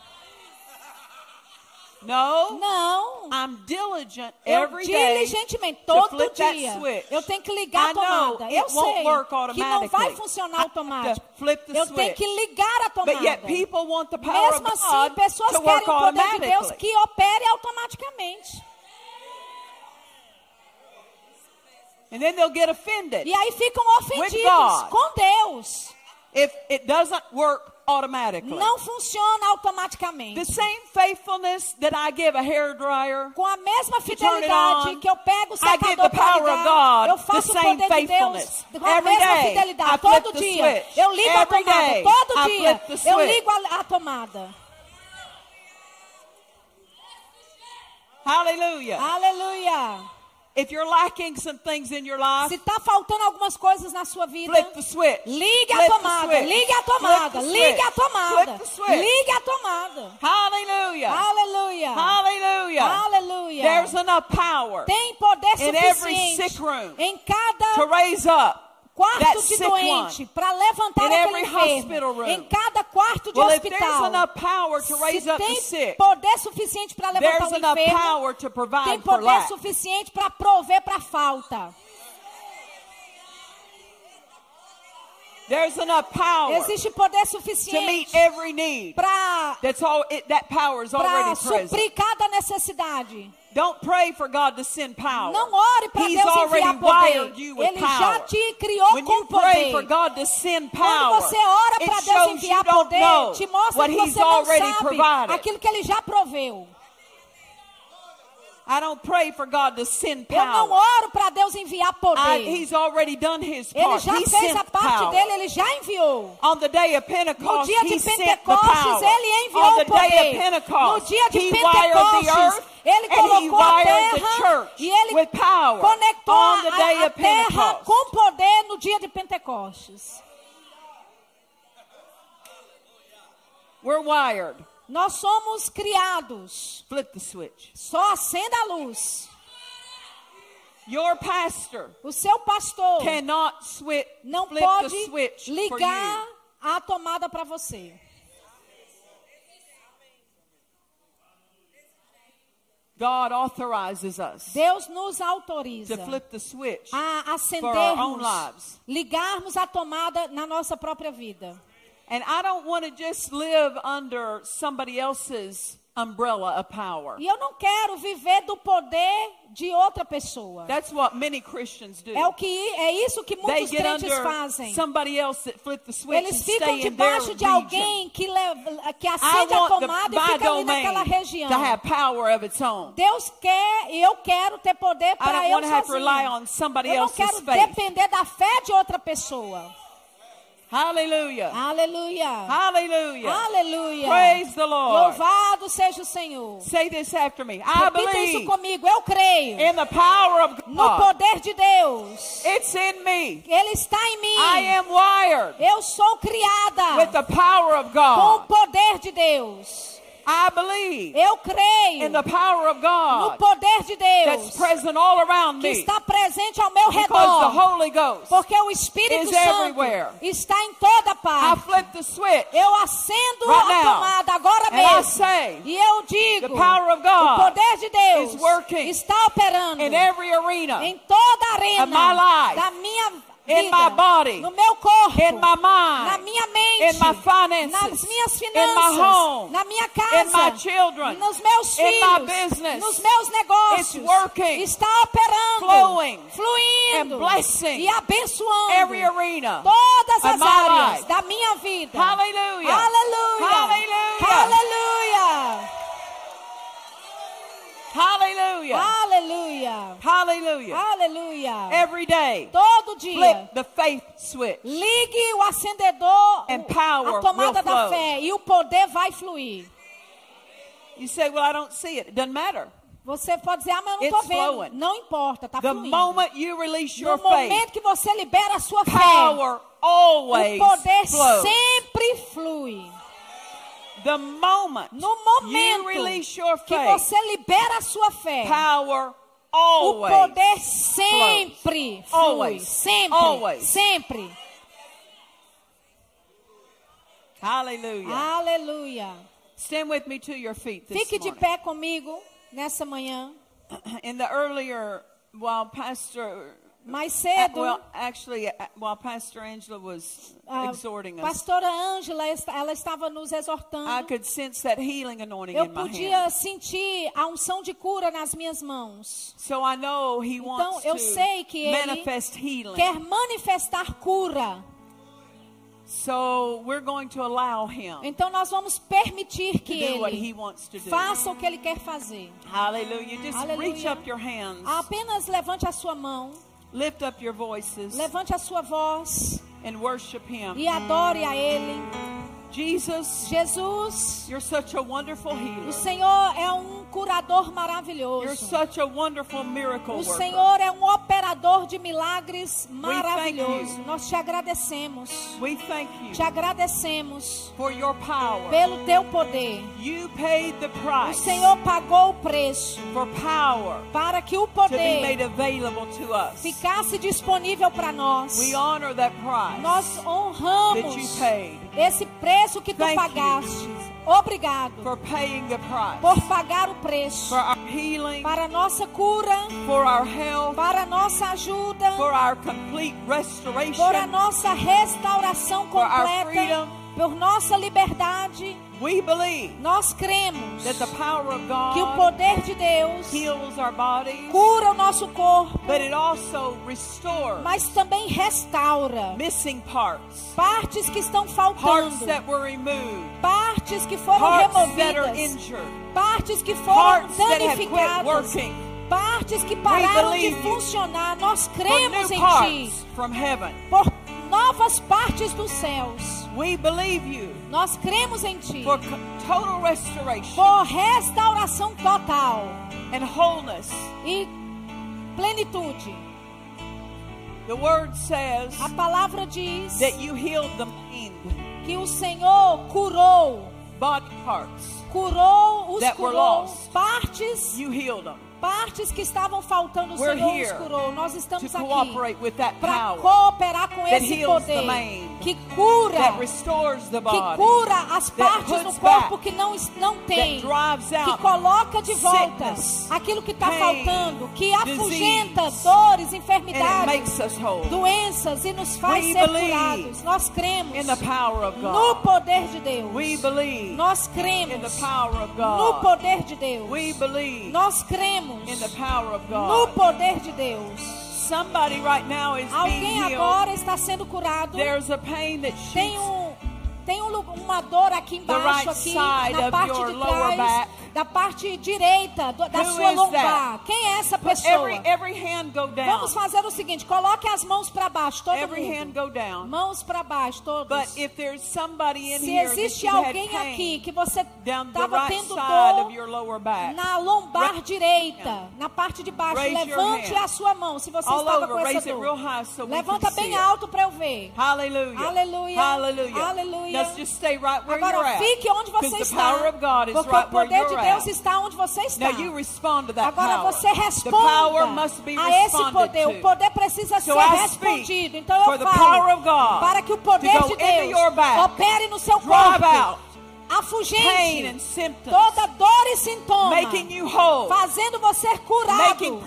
No, Não. I'm diligent Eu every day diligentemente, to todo that dia, eu tenho que ligar a I tomada. Eu sei que não vai funcionar to automático. the Eu tenho que ligar a tomada. But yet people want the power Mesmo assim, pessoas to querem o poder de Deus que opere automaticamente. And then they'll get offended E aí ficam ofendidos com Deus. if it doesn't work automatically. Não funciona automaticamente. The same faithfulness that I give a hair dryer, Com a mesma fidelidade on, que eu pego o I give secador the para ligar, God eu faço o poder de Deus com a Every mesma day, fidelidade. I Todo dia. Eu ligo a Every tomada. day, Todo I dia. Eu ligo a, a tomada. hallelujah. Aleluia. If you're lacking some things in your life, Se está faltando algumas coisas na sua vida, flip the switch. ligue a tomada. Ligue a tomada. Ligue a tomada. Ligue a tomada. Hallelujah. Aleluia. Hallelujah. Aleluia. There's enough power Tem poder in every suficiente sick room em cada to raise up quarto de doente para levantar In aquele enfermo. Em cada quarto de Well, hospital. Se tem sick, poder suficiente para levantar o enfermo, tem poder suficiente para prover para a falta. There's enough power Existe poder suficiente para that already present. suprir cada necessidade. Don't pray for God to send power. Não ore para He's Deus already enviar poder. wired you with Ele já power. te criou When com you pray for poder. God to send Quando power, você ora para Deus enviar poder, te mostra what que He's você não already sabe provided. aquilo que Ele já proveu. I don't pray for God to send Eu não power. oro para Deus enviar poder. I, he's already done His Ele part. já He fez a parte power. dele, ele já enviou. On the day of No Pentecost, dia de Pentecostes, power. ele enviou o poder. No dia de Pentecostes, ele colocou a terra e ele conectou a, a terra com poder no dia de Pentecostes. We're wired. Nós somos criados. Flip the switch. Só acenda a luz. Your pastor O seu pastor cannot switch, não flip pode the switch for ligar a tomada para você. God authorizes us Deus nos to autoriza flip the switch a for our own acendermos, lives. ligarmos a tomada na nossa própria vida. And I don't want to just live under somebody else's umbrella of power. E eu não quero viver do poder de outra pessoa. That's what many Christians do. É o que é isso que They muitos get crentes under fazem. somebody else that flip the switch and Eles ficam debaixo de alguém que, leva, que acende a tomada e fica ali naquela região. to have power of its own. Deus quer e eu quero ter poder para eu sozinho. Eu não quero depender da fé de outra pessoa. Hallelujah. Aleluia. Hallelujah. Aleluia. Praise the Lord. Louvado seja o Senhor. Say this after me. I Repita isso believe comigo. Eu creio in the power of no God. poder de Deus. It's in me. Ele está em mim. I am wired Eu sou with criada the power of com o God. poder de Deus. I believe Eu creio in the power of no God poder de that's Deus present all around que me está presente ao meu because the redor. Holy Ghost. Porque o Espírito is Santo everywhere. está em toda I parte. flip the switch Eu acendo Right a tomada agora and I mesmo. say E eu the digo, power of o God poder de Deus is working está operando in every arena, em toda a arena of my life, da minha vida, in my body, no meu corpo, in my na mind, minha mente, in my finances, nas minhas in finanças, my home, na minha in casa, my children, nos meus in my filhos, business. nos meus negócios. It's working, está operando, flowing, fluindo and blessing e abençoando every arena. todas as áreas life. da minha vida. Hallelujah. Aleluia. Hallelujah. Aleluia. Hallelujah. Aleluia. Hallelujah. Aleluia. Every day, Todo dia. flip the faith switch. Ligue o acendedor, And power a tomada will da flow. fé e o poder vai fluir. You say, Well, I don't see it. It doesn't matter. Você pode dizer, ah, mas eu não tô vendo. flowing. Não importa, tá The fluindo. moment you release your no momento que você libera a sua fé, o poder flows. sempre flui. The moment No you momento release your que faith, você libera a sua fé, power o poder sempre flui. Always. Sempre. Always. Sempre. Hallelujah. Aleluia. Stand with me to your feet this Fique de morning. pé comigo nessa manhã. In the earlier, while Pastor, Mais uh, cedo, well, actually, uh, while Pastor Angela was a exhorting us, pastora Ângela, esta- ela estava nos I exortando. could sense that healing anointing Eu in my podia hand. sentir a unção de cura nas minhas mãos. So I know He Então wants eu sei que to ele manifest healing. quer manifestar cura. So we're going to allow Him Então nós vamos permitir to que ele to faça o que ele quer fazer. Hallelujah. Just Aleluia. reach up your hands, Apenas levante a sua mão, lift up your voices, levante a sua voz and worship Him. e adore a ele. Jesus, Jesus, you're such a wonderful healer. o Senhor é um curador You're maravilhoso. such a wonderful miracle O worker. Senhor é um operador de milagres maravilhoso. Nós te agradecemos. We thank you Te agradecemos for your power. pelo teu poder. You paid the O price Senhor pagou o preço for power para que o to be made poder available to us. ficasse disponível para nós. We honor that price Nós that honramos you paid esse preço que tu Thank you. pagaste. Obrigado por pagar o preço for our healing, para a nossa cura, for our health, para a nossa ajuda, for our complete restoration. por a nossa restauração For our completa, freedom. por nossa liberdade. We believe Nós cremos that the power of que o God poder de Deus heals our bodies, cura o nosso corpo, but it also restores mas também restaura missing parts, partes que estão parts faltando, that were removed, partes que foram parts that are removidas, injured, partes que foram parts that have quit danificadas, working, partes que pararam de funcionar. Nós cremos em Ti. parts por novas partes dos céus. We believe you Nós cremos em Ti for total restoration por restauração total and wholeness. e plenitude. The word says A palavra diz that you healed the maimed que o Senhor curou, body parts. curou, os That were curou, lost. partes, You healed them partes que estavam faltando, o Senhor here os curou. Nós estamos aqui para cooperar com esse poder que cura, que cura as partes do corpo back, que não, não tem, que coloca de volta sickness, aquilo que está faltando, que afugenta disease, dores, enfermidades, doenças e nos faz We ser curados. Nós cremos no poder de Deus. Nós cremos no poder de Deus. Nós cremos in the power of no poder de Deus. Somebody right now is being Alguém agora está sendo curado. There's a pain that Tem um tem um uma dor aqui embaixo aqui na parte de trás da parte direita do- da sua lombar. Quem é essa pessoa? Vamos fazer o seguinte, coloque as mãos para baixo, todo Every mundo. hand go down. Mãos para baixo, todos. But if there's somebody in Se existe alguém aqui que você estava tendo dor na lombar direita, na parte de baixo, levante a sua mão se você estava com essa dor. Levanta bem alto para eu ver. Aleluia. Hallelujah. Aleluia. Let's just stay right where Agora fique onde você está. power of God is Porque right o poder de Deus está onde você está. Now you respond to that Agora você the power responda must be a esse poder. to. O poder precisa So ser respondido. Então eu falo para que o poder de Deus opere no seu corpo, afugente symptoms, toda dor e sintoma, making you whole, fazendo você curado,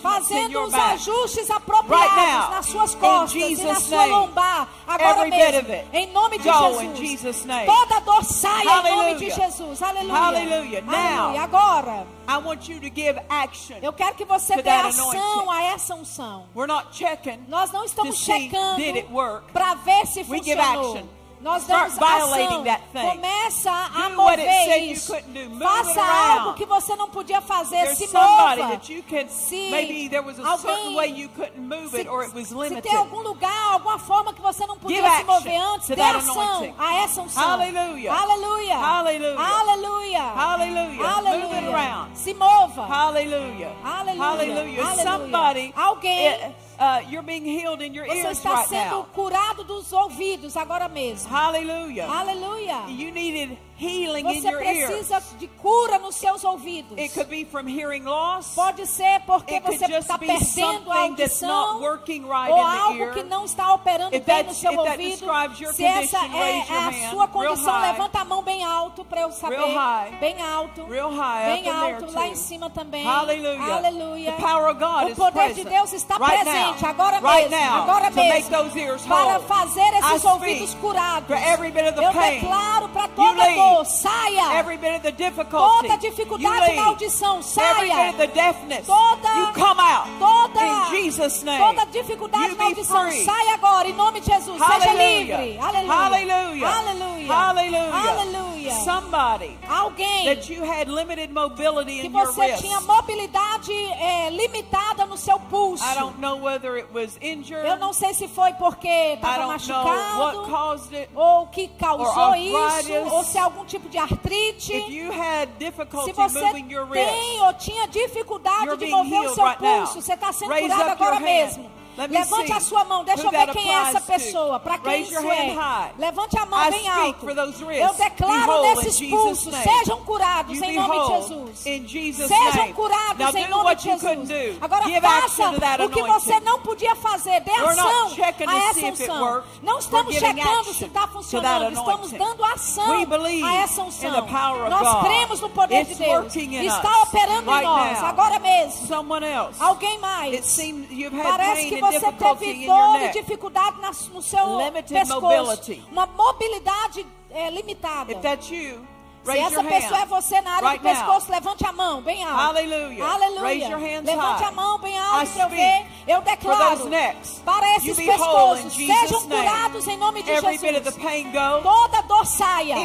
fazendo os ajustes Right apropriados now, nas suas costas e na sua lombar. Agora mesmo, of it, em nome de Jesus. Jesus' name. Toda dor saia em nome Hallelujah. de Jesus. Aleluia. Hallelujah. Now. Agora, I want you to give action. eu quero que você dê ação a essa unção. We're not checking. Nós não estamos checando para ver se funcionou. Nós Start damos violating ação. that thing. Começa a Do what it mover isso. couldn't do. Move Faça algo que você não podia fazer. Se mova. Se maybe there was a alguém- certain way you couldn't move it or it was se limited. tem algum lugar, alguma forma que você não podia Give se mover antes, dê ação a essa unção. Hallelujah. Aleluia. Hallelujah. Aleluia. Hallelujah. Aleluia. Move it around. Se mova. Hallelujah. Aleluia. Hallelujah. Aleluia. Somebody, Alguém- uh, you're being healed in your Você ears está right sendo now. curado dos ouvidos agora mesmo. Hallelujah. Aleluia. You needed healing in Você your ears. precisa de cura nos seus ouvidos. It could be from hearing loss. Pode ser porque It could você está be perdendo a something that's not audição working right ou in algo que não está operando If bem no seu ouvido. your Se essa é, é your a sua condição, levanta a mão bem alto para eu saber. Real high. Bem alto. Real high, Bem in alto, too. lá em cima também. Hallelujah. Aleluia. The power of God o poder de Deus está right presente now. agora Right mesmo. now, agora to make mesmo. those ears para whole. fazer I esses speak ouvidos curados. for every bit of the eu pain. declaro para You toda leave. dor, saia. Every bit of the difficulty. Toda you dificuldade leave. na audição, Every saia. bit of the deafness. Toda- you come out. toda- in Jesus' name. Toda dificuldade you na audição, free. sai agora, em nome de Jesus. Seja Hallelujah. livre. Aleluia. Aleluia. Aleluia. Somebody Alguém that you had limited mobility que in your você wrist. tinha mobilidade é, limitada no seu pulso. I don't know Eu não sei se foi porque estava machucado ou que causou isso, ou se é algum tipo de artrite. Se você tem ou tinha dificuldade de mover o seu right now. pulso, você está sendo Raise curado agora hand. mesmo. Levante see a sua mão, deixa who eu ver quem é essa pessoa, para quem Raise isso é. high. Levante a mão I bem alto. Eu declaro nesses pulsos, sejam curados You em nome de Jesus. Sejam curados Now em nome de Jesus. Agora Give faça o que você não podia fazer. Dê ação checking a essa unção. Não estamos checando se está funcionando. Estamos dando ação a essa unção. Nós cremos no poder It's de Deus. Está operando right em nós, now. agora mesmo. Alguém mais. Parece que você teve dor e neck. dificuldade no seu Limited pescoço. mobility. Uma mobilidade é, limitada. If that's you, Se essa pessoa é você na área right do pescoço, levante a mão bem alto. Aleluia. Hands levante high. a mão bem alto para eu ver. Eu declaro para esses pescoços, sejam curados em nome de Every Jesus. go. Toda dor saia.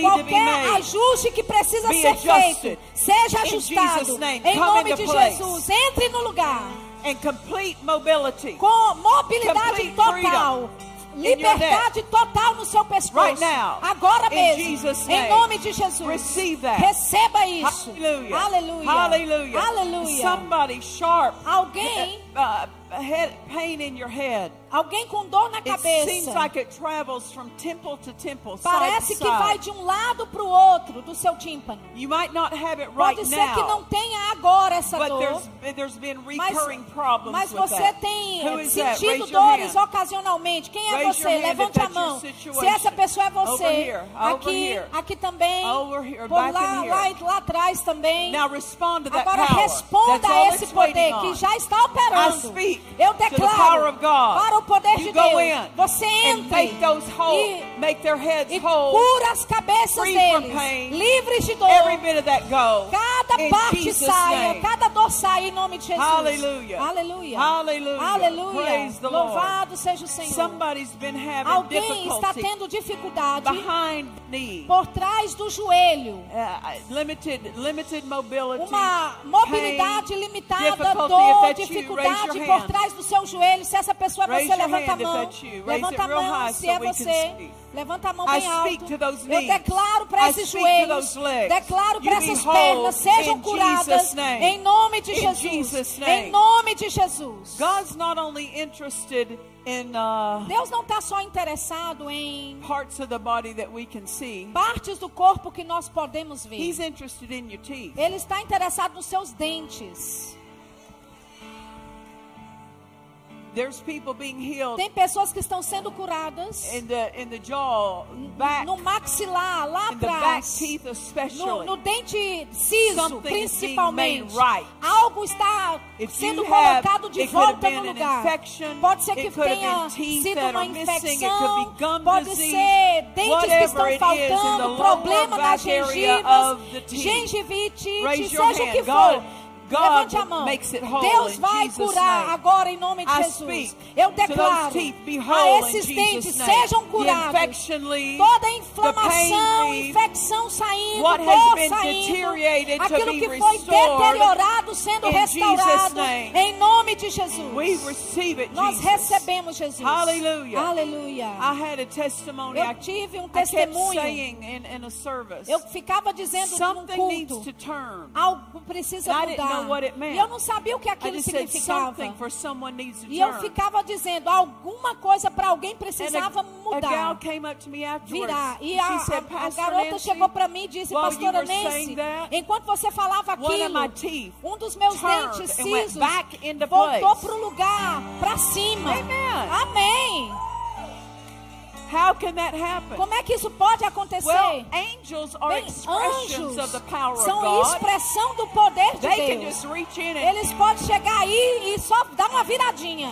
Qualquer ajuste que precisa be ser feito, seja ajustado. Em nome de place. Jesus, entre no lugar. And complete mobility. com mobilidade Complete total. Liberdade total no seu pescoço. Right now. Agora mesmo. Em nome de Jesus. Receive that. Receba isso. Aleluia. Aleluia. Somebody sharp. Alguém, Uh, head, pain in your head. alguém com dor na It seems cabeça. like it travels from temple to temple, Parece side que vai de um lado para o outro do seu tímpano. You might not have it right Pode ser que não now, tenha agora essa but dor. there's there's been Mas, recurring problems mas with você that. tem Who is that? sentido dores hand. ocasionalmente. Quem é Raise você? Levante a mão. Se essa pessoa é você, Over here, over aqui, here. aqui também, here, por lá, lá, lá atrás também. Now respond to that Agora power. responda That's a esse poder que já está operando. Eu declaro power of God. para o poder de Deus. Você whole, e, make their heads e cura as cabeças deles, livres de dor. Cada parte saia, cada dor saia em nome de Jesus. Aleluia. Aleluia. Lord. Louvado seja o Senhor. Somebody's been having Alguém está tendo dificuldade por trás do joelho. Uh, limited, limited mobility. Uma mobilidade limitada, dor, dificuldade por hand. trás do seu joelho. Se essa pessoa é você, your levanta a mão. Levanta a mão se é você. Levanta a mão bem alto. Eu declaro para esses joelhos, declaro para essas pernas, sejam curadas em nome de Jesus. Em nome de Jesus. God's not only interested in uh, Deus não está só interessado em see. partes do corpo que nós podemos ver. He's interested in your teeth. Ele está interessado nos seus dentes. Tem pessoas que estão sendo curadas in the in the jaw, back, no maxilar, lá atrás. No, especially. no dente ciso, principalmente. right. Algo está If sendo have- colocado de volta no lugar. Pode ser que tenha sido uma infecção, pode ser dentes que estão faltando, problema the teeth. gengivite, seja o que for. God- Levante a mão. makes it whole Deus vai Jesus' curar name. agora em nome de I Jesus. Eu declaro a esses dentes sejam curados. Toda inflamação, infecção saindo, dor saindo, aquilo que foi deteriorado sendo restaurado em nome de Jesus. we receive it, Nós Jesus. recebemos Jesus. Hallelujah. Aleluia. I had a testimony. I, Eu tive um testemunho. in, in a service, Eu ficava dizendo num something needs culto, to turn. algo precisa mudar. E eu não sabia o que aquilo significava. something for someone needs to E eu ficava dizendo, alguma coisa para alguém precisava mudar. Virar. E a, a- a garota chegou para mim e disse, pastora Nancy, enquanto você falava one of aquilo, um dos meus dentes cisos voltou para o lugar, para cima. Amém. How can that happen? Como é que isso pode acontecer? Well, angels are Bem, expressions anjos of the power of são God. expressão do poder de They can Deus. just reach in and Eles podem chegar aí e só dar uma viradinha.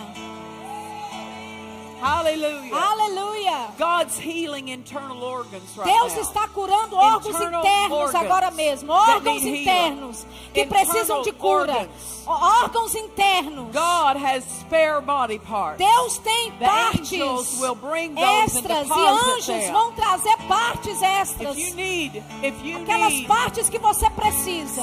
Hallelujah. Aleluia. God's healing internal organs right Deus está curando órgãos Internal internos agora mesmo. Órgãos internos que Internal precisam de cura. organs. Órgãos internos. God has spare body parts. Deus tem The partes angels will bring those and extras e anjos vão trazer partes extras. If you need, if you Aquelas need partes que você precisa.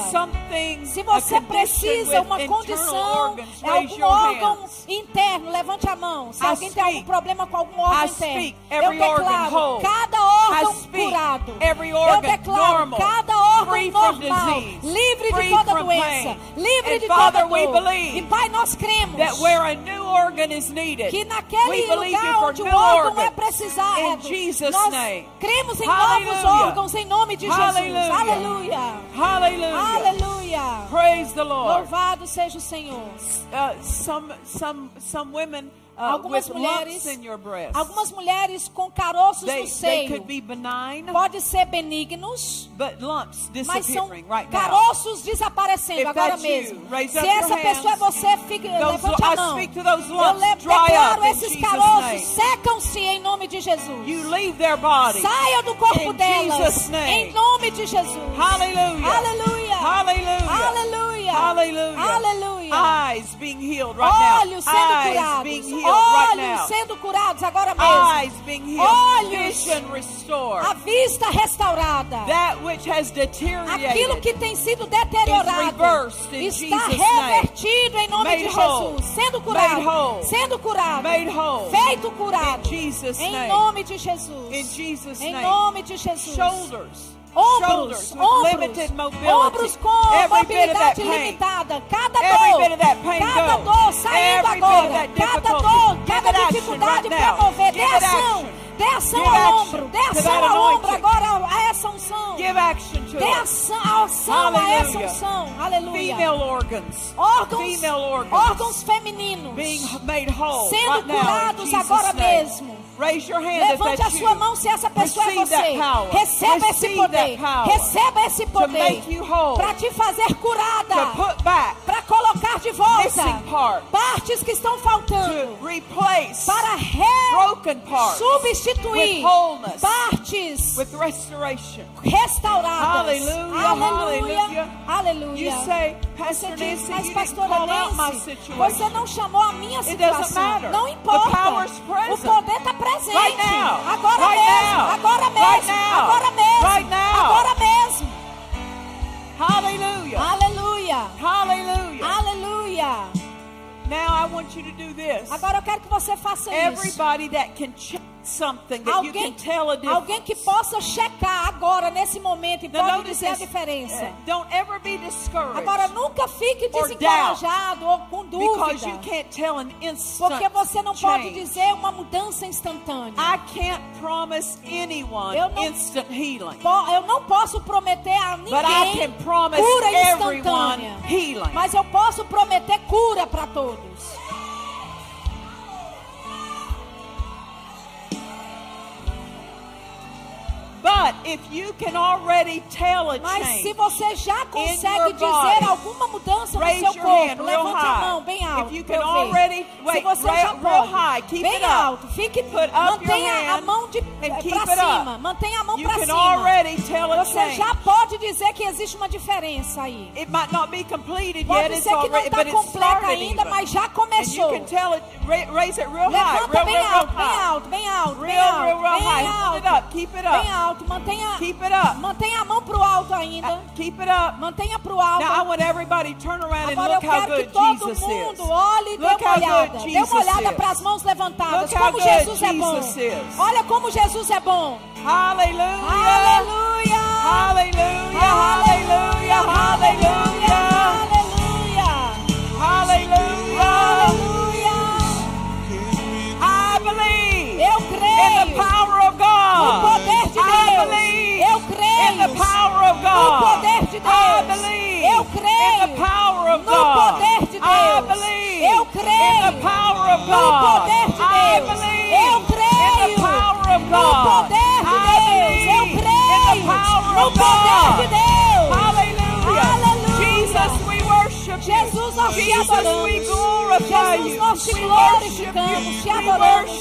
Se você precisa, uma condição, é algum órgão interno, levante a mão. Se alguém tem algum. Problema com algum órgão interno, eu declaro cada órgão curado. Eu declaro normal, cada órgão normal, disease, livre de toda doença, livre And de Father, toda we dor. believe E Pai, nós cremos that where a new organ is needed, que we naquele lugar for onde o new órgão é precisado, Jesus' nós name. cremos em Hallelujah. novos órgãos em nome de Jesus. Hallelujah. Aleluia. Hallelujah. Aleluia. Praise the Lord. Louvado seja o Senhor. Uh, some, some, some women Algumas with mulheres, algumas mulheres com caroços They, no seio could be benign, pode ser benignos, mas são right now. caroços desaparecendo If agora you, mesmo. raise Se essa pessoa é você, fique, levante a mão. speak to those Eu lumps, dry declaro esses caroços, secam-se em nome de Jesus. You leave their body. Saia do corpo In delas, em nome de Jesus. Aleluia. Hallelujah. Aleluia. Hallelujah. Aleluia. Eyes being healed right now. Olhos sendo Eyes being curados. Curados agora mesmo. Eyes being healed. Olhos. A vista restaurada. That which has deteriorated. Aquilo que tem sido deteriorado está revertido em nome de. Jesus. Sendo curado. Sendo curado. Made whole. Feito curado. In Jesus' Em nome de Jesus. In Jesus' Em nome de Jesus. Shoulders. Ombros, ombros, ombros com mobilidade limitada. Cada dor, cada dor saindo agora. Cada dor, cada dificuldade para mover. Dê ação. Dê ação ao ombro. Dê ação ao ombro agora a essa unção. Dê ação, ação a essa unção. Aleluia. Órgãos, órgãos femininos sendo curados agora mesmo. Raise your hand if Levante a sua you. mão se essa pessoa Receive é você. power. Receba esse poder. Receba esse poder para te fazer curada. Para colocar de volta partes que estão faltando. Para parts. substituir partes restauradas. Aleluia, aleluia. Você Pastor diz, mas pastora Nancy, você não chamou a minha situação. Não importa. O poder está presente. Right now. Agora Right mesmo. now. Agora mesmo. Right now. Agora mesmo. Right now. Agora mesmo. Hallelujah. Aleluia. Hallelujah. Aleluia. Now I want you to do this. Agora eu quero que você faça isso. Everybody that can check something that you Alguém, can tell a difference. alguém que possa checar agora, nesse momento, e Now pode dizer a this. diferença. Uh, Don't ever be discouraged. Agora, nunca fique Or desencorajado ou com because you dúvida. can't tell an instant Porque você não pode change. dizer uma mudança instantânea. I can't promise anyone Eu não- instant healing. Po- Eu não posso prometer a But I ninguém can promise cura everyone instantânea. healing. Mas eu posso prometer cura para todos. Mas se você já consegue dizer alguma mudança no seu your corpo, levante a mão bem alto. Se você já pode, high, keep bem it up. alto, fique, Put up your mantenha a mão de keep para cima, mantenha a mão para cima. Você já pode dizer que existe uma diferença aí. It might not be completed yet, Pode ser que não está completa ainda, mas já começou. Raise it real high, Levanta real, bem real, real alto, bem high. alto, bem alto, bem Real, alto, real, real bem high. Hold alto. it up, keep it up. Bem alto, mantenha, Keep it up. mantenha a mão pro alto ainda. Uh, Keep it up. Mantenha pro alto. Now I want everybody turn around and Agora look how good Jesus is. olhe dê Look how good Dê Jesus uma olhada para as mãos levantadas. Look Como Jesus é bom. Jesus. Olha como Jesus é bom. Hallelujah. Aleluia. Hallelujah. Hallelujah. Hallelujah. Aleluia. Deus. Eu in the creio power of no God. poder de I Deus. believe Eu in the creio power of no poder de I Deus. believe Eu in creio the power of no poder de I Deus. believe Eu in creio the power of no poder de Deus. Eu creio in the power no poder de Deus. Aleluia. Jesus, nós te adoramos. Jesus, nós te glorificamos, te adoramos,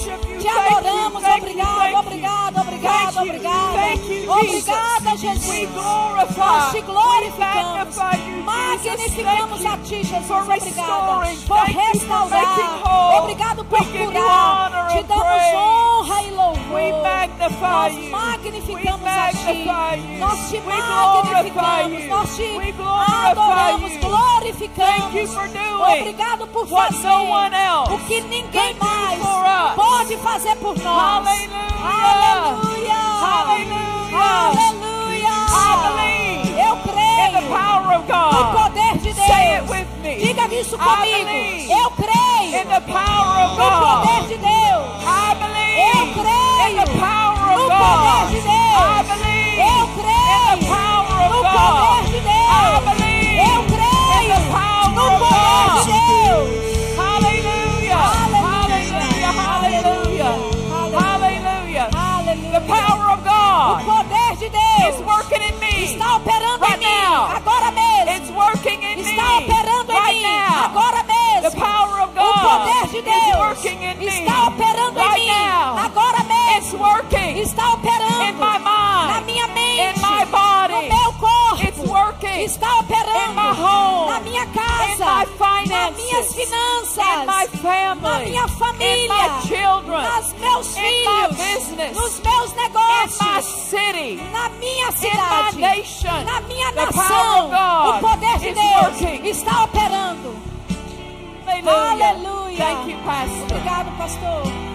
te adoramos. Obrigado, obrigado, obrigado, obrigado. Thank you, Obrigada, Jesus. Jesus. Nós te glorificamos. Magnificamos a ti, Jesus. Obrigada por restaurar. Obrigado por curar. Te damos honra e louvor. Nós magnificamos a ti. Nós te magnificamos. Nós te adoramos, glorificamos. Obrigado por fazer o que ninguém mais pode fazer por nós. Aleluia. Aleluia. I believe Eu In the creio power of no God. poder de Deus. Diga isso comigo. Eu creio no poder de Deus. Eu creio no poder de Deus. Está operando Right em mim now. agora mesmo. It's working in Está me. operando em Right mim now. agora mesmo. The power of O God poder de Deus working in me. está operando Right em mim now. agora It's mesmo. working Está operando in my mind. Está operando in my home. na minha in casa, my nas minhas finanças, in my family. na minha in família, my children. nos meus in my filhos, business. nos meus in my negócios, city. na minha in my cidade, nation. na minha The power nação. of God O poder de is Deus working. está operando. Aleluia. Thank you, Pastor. Obrigado, pastor.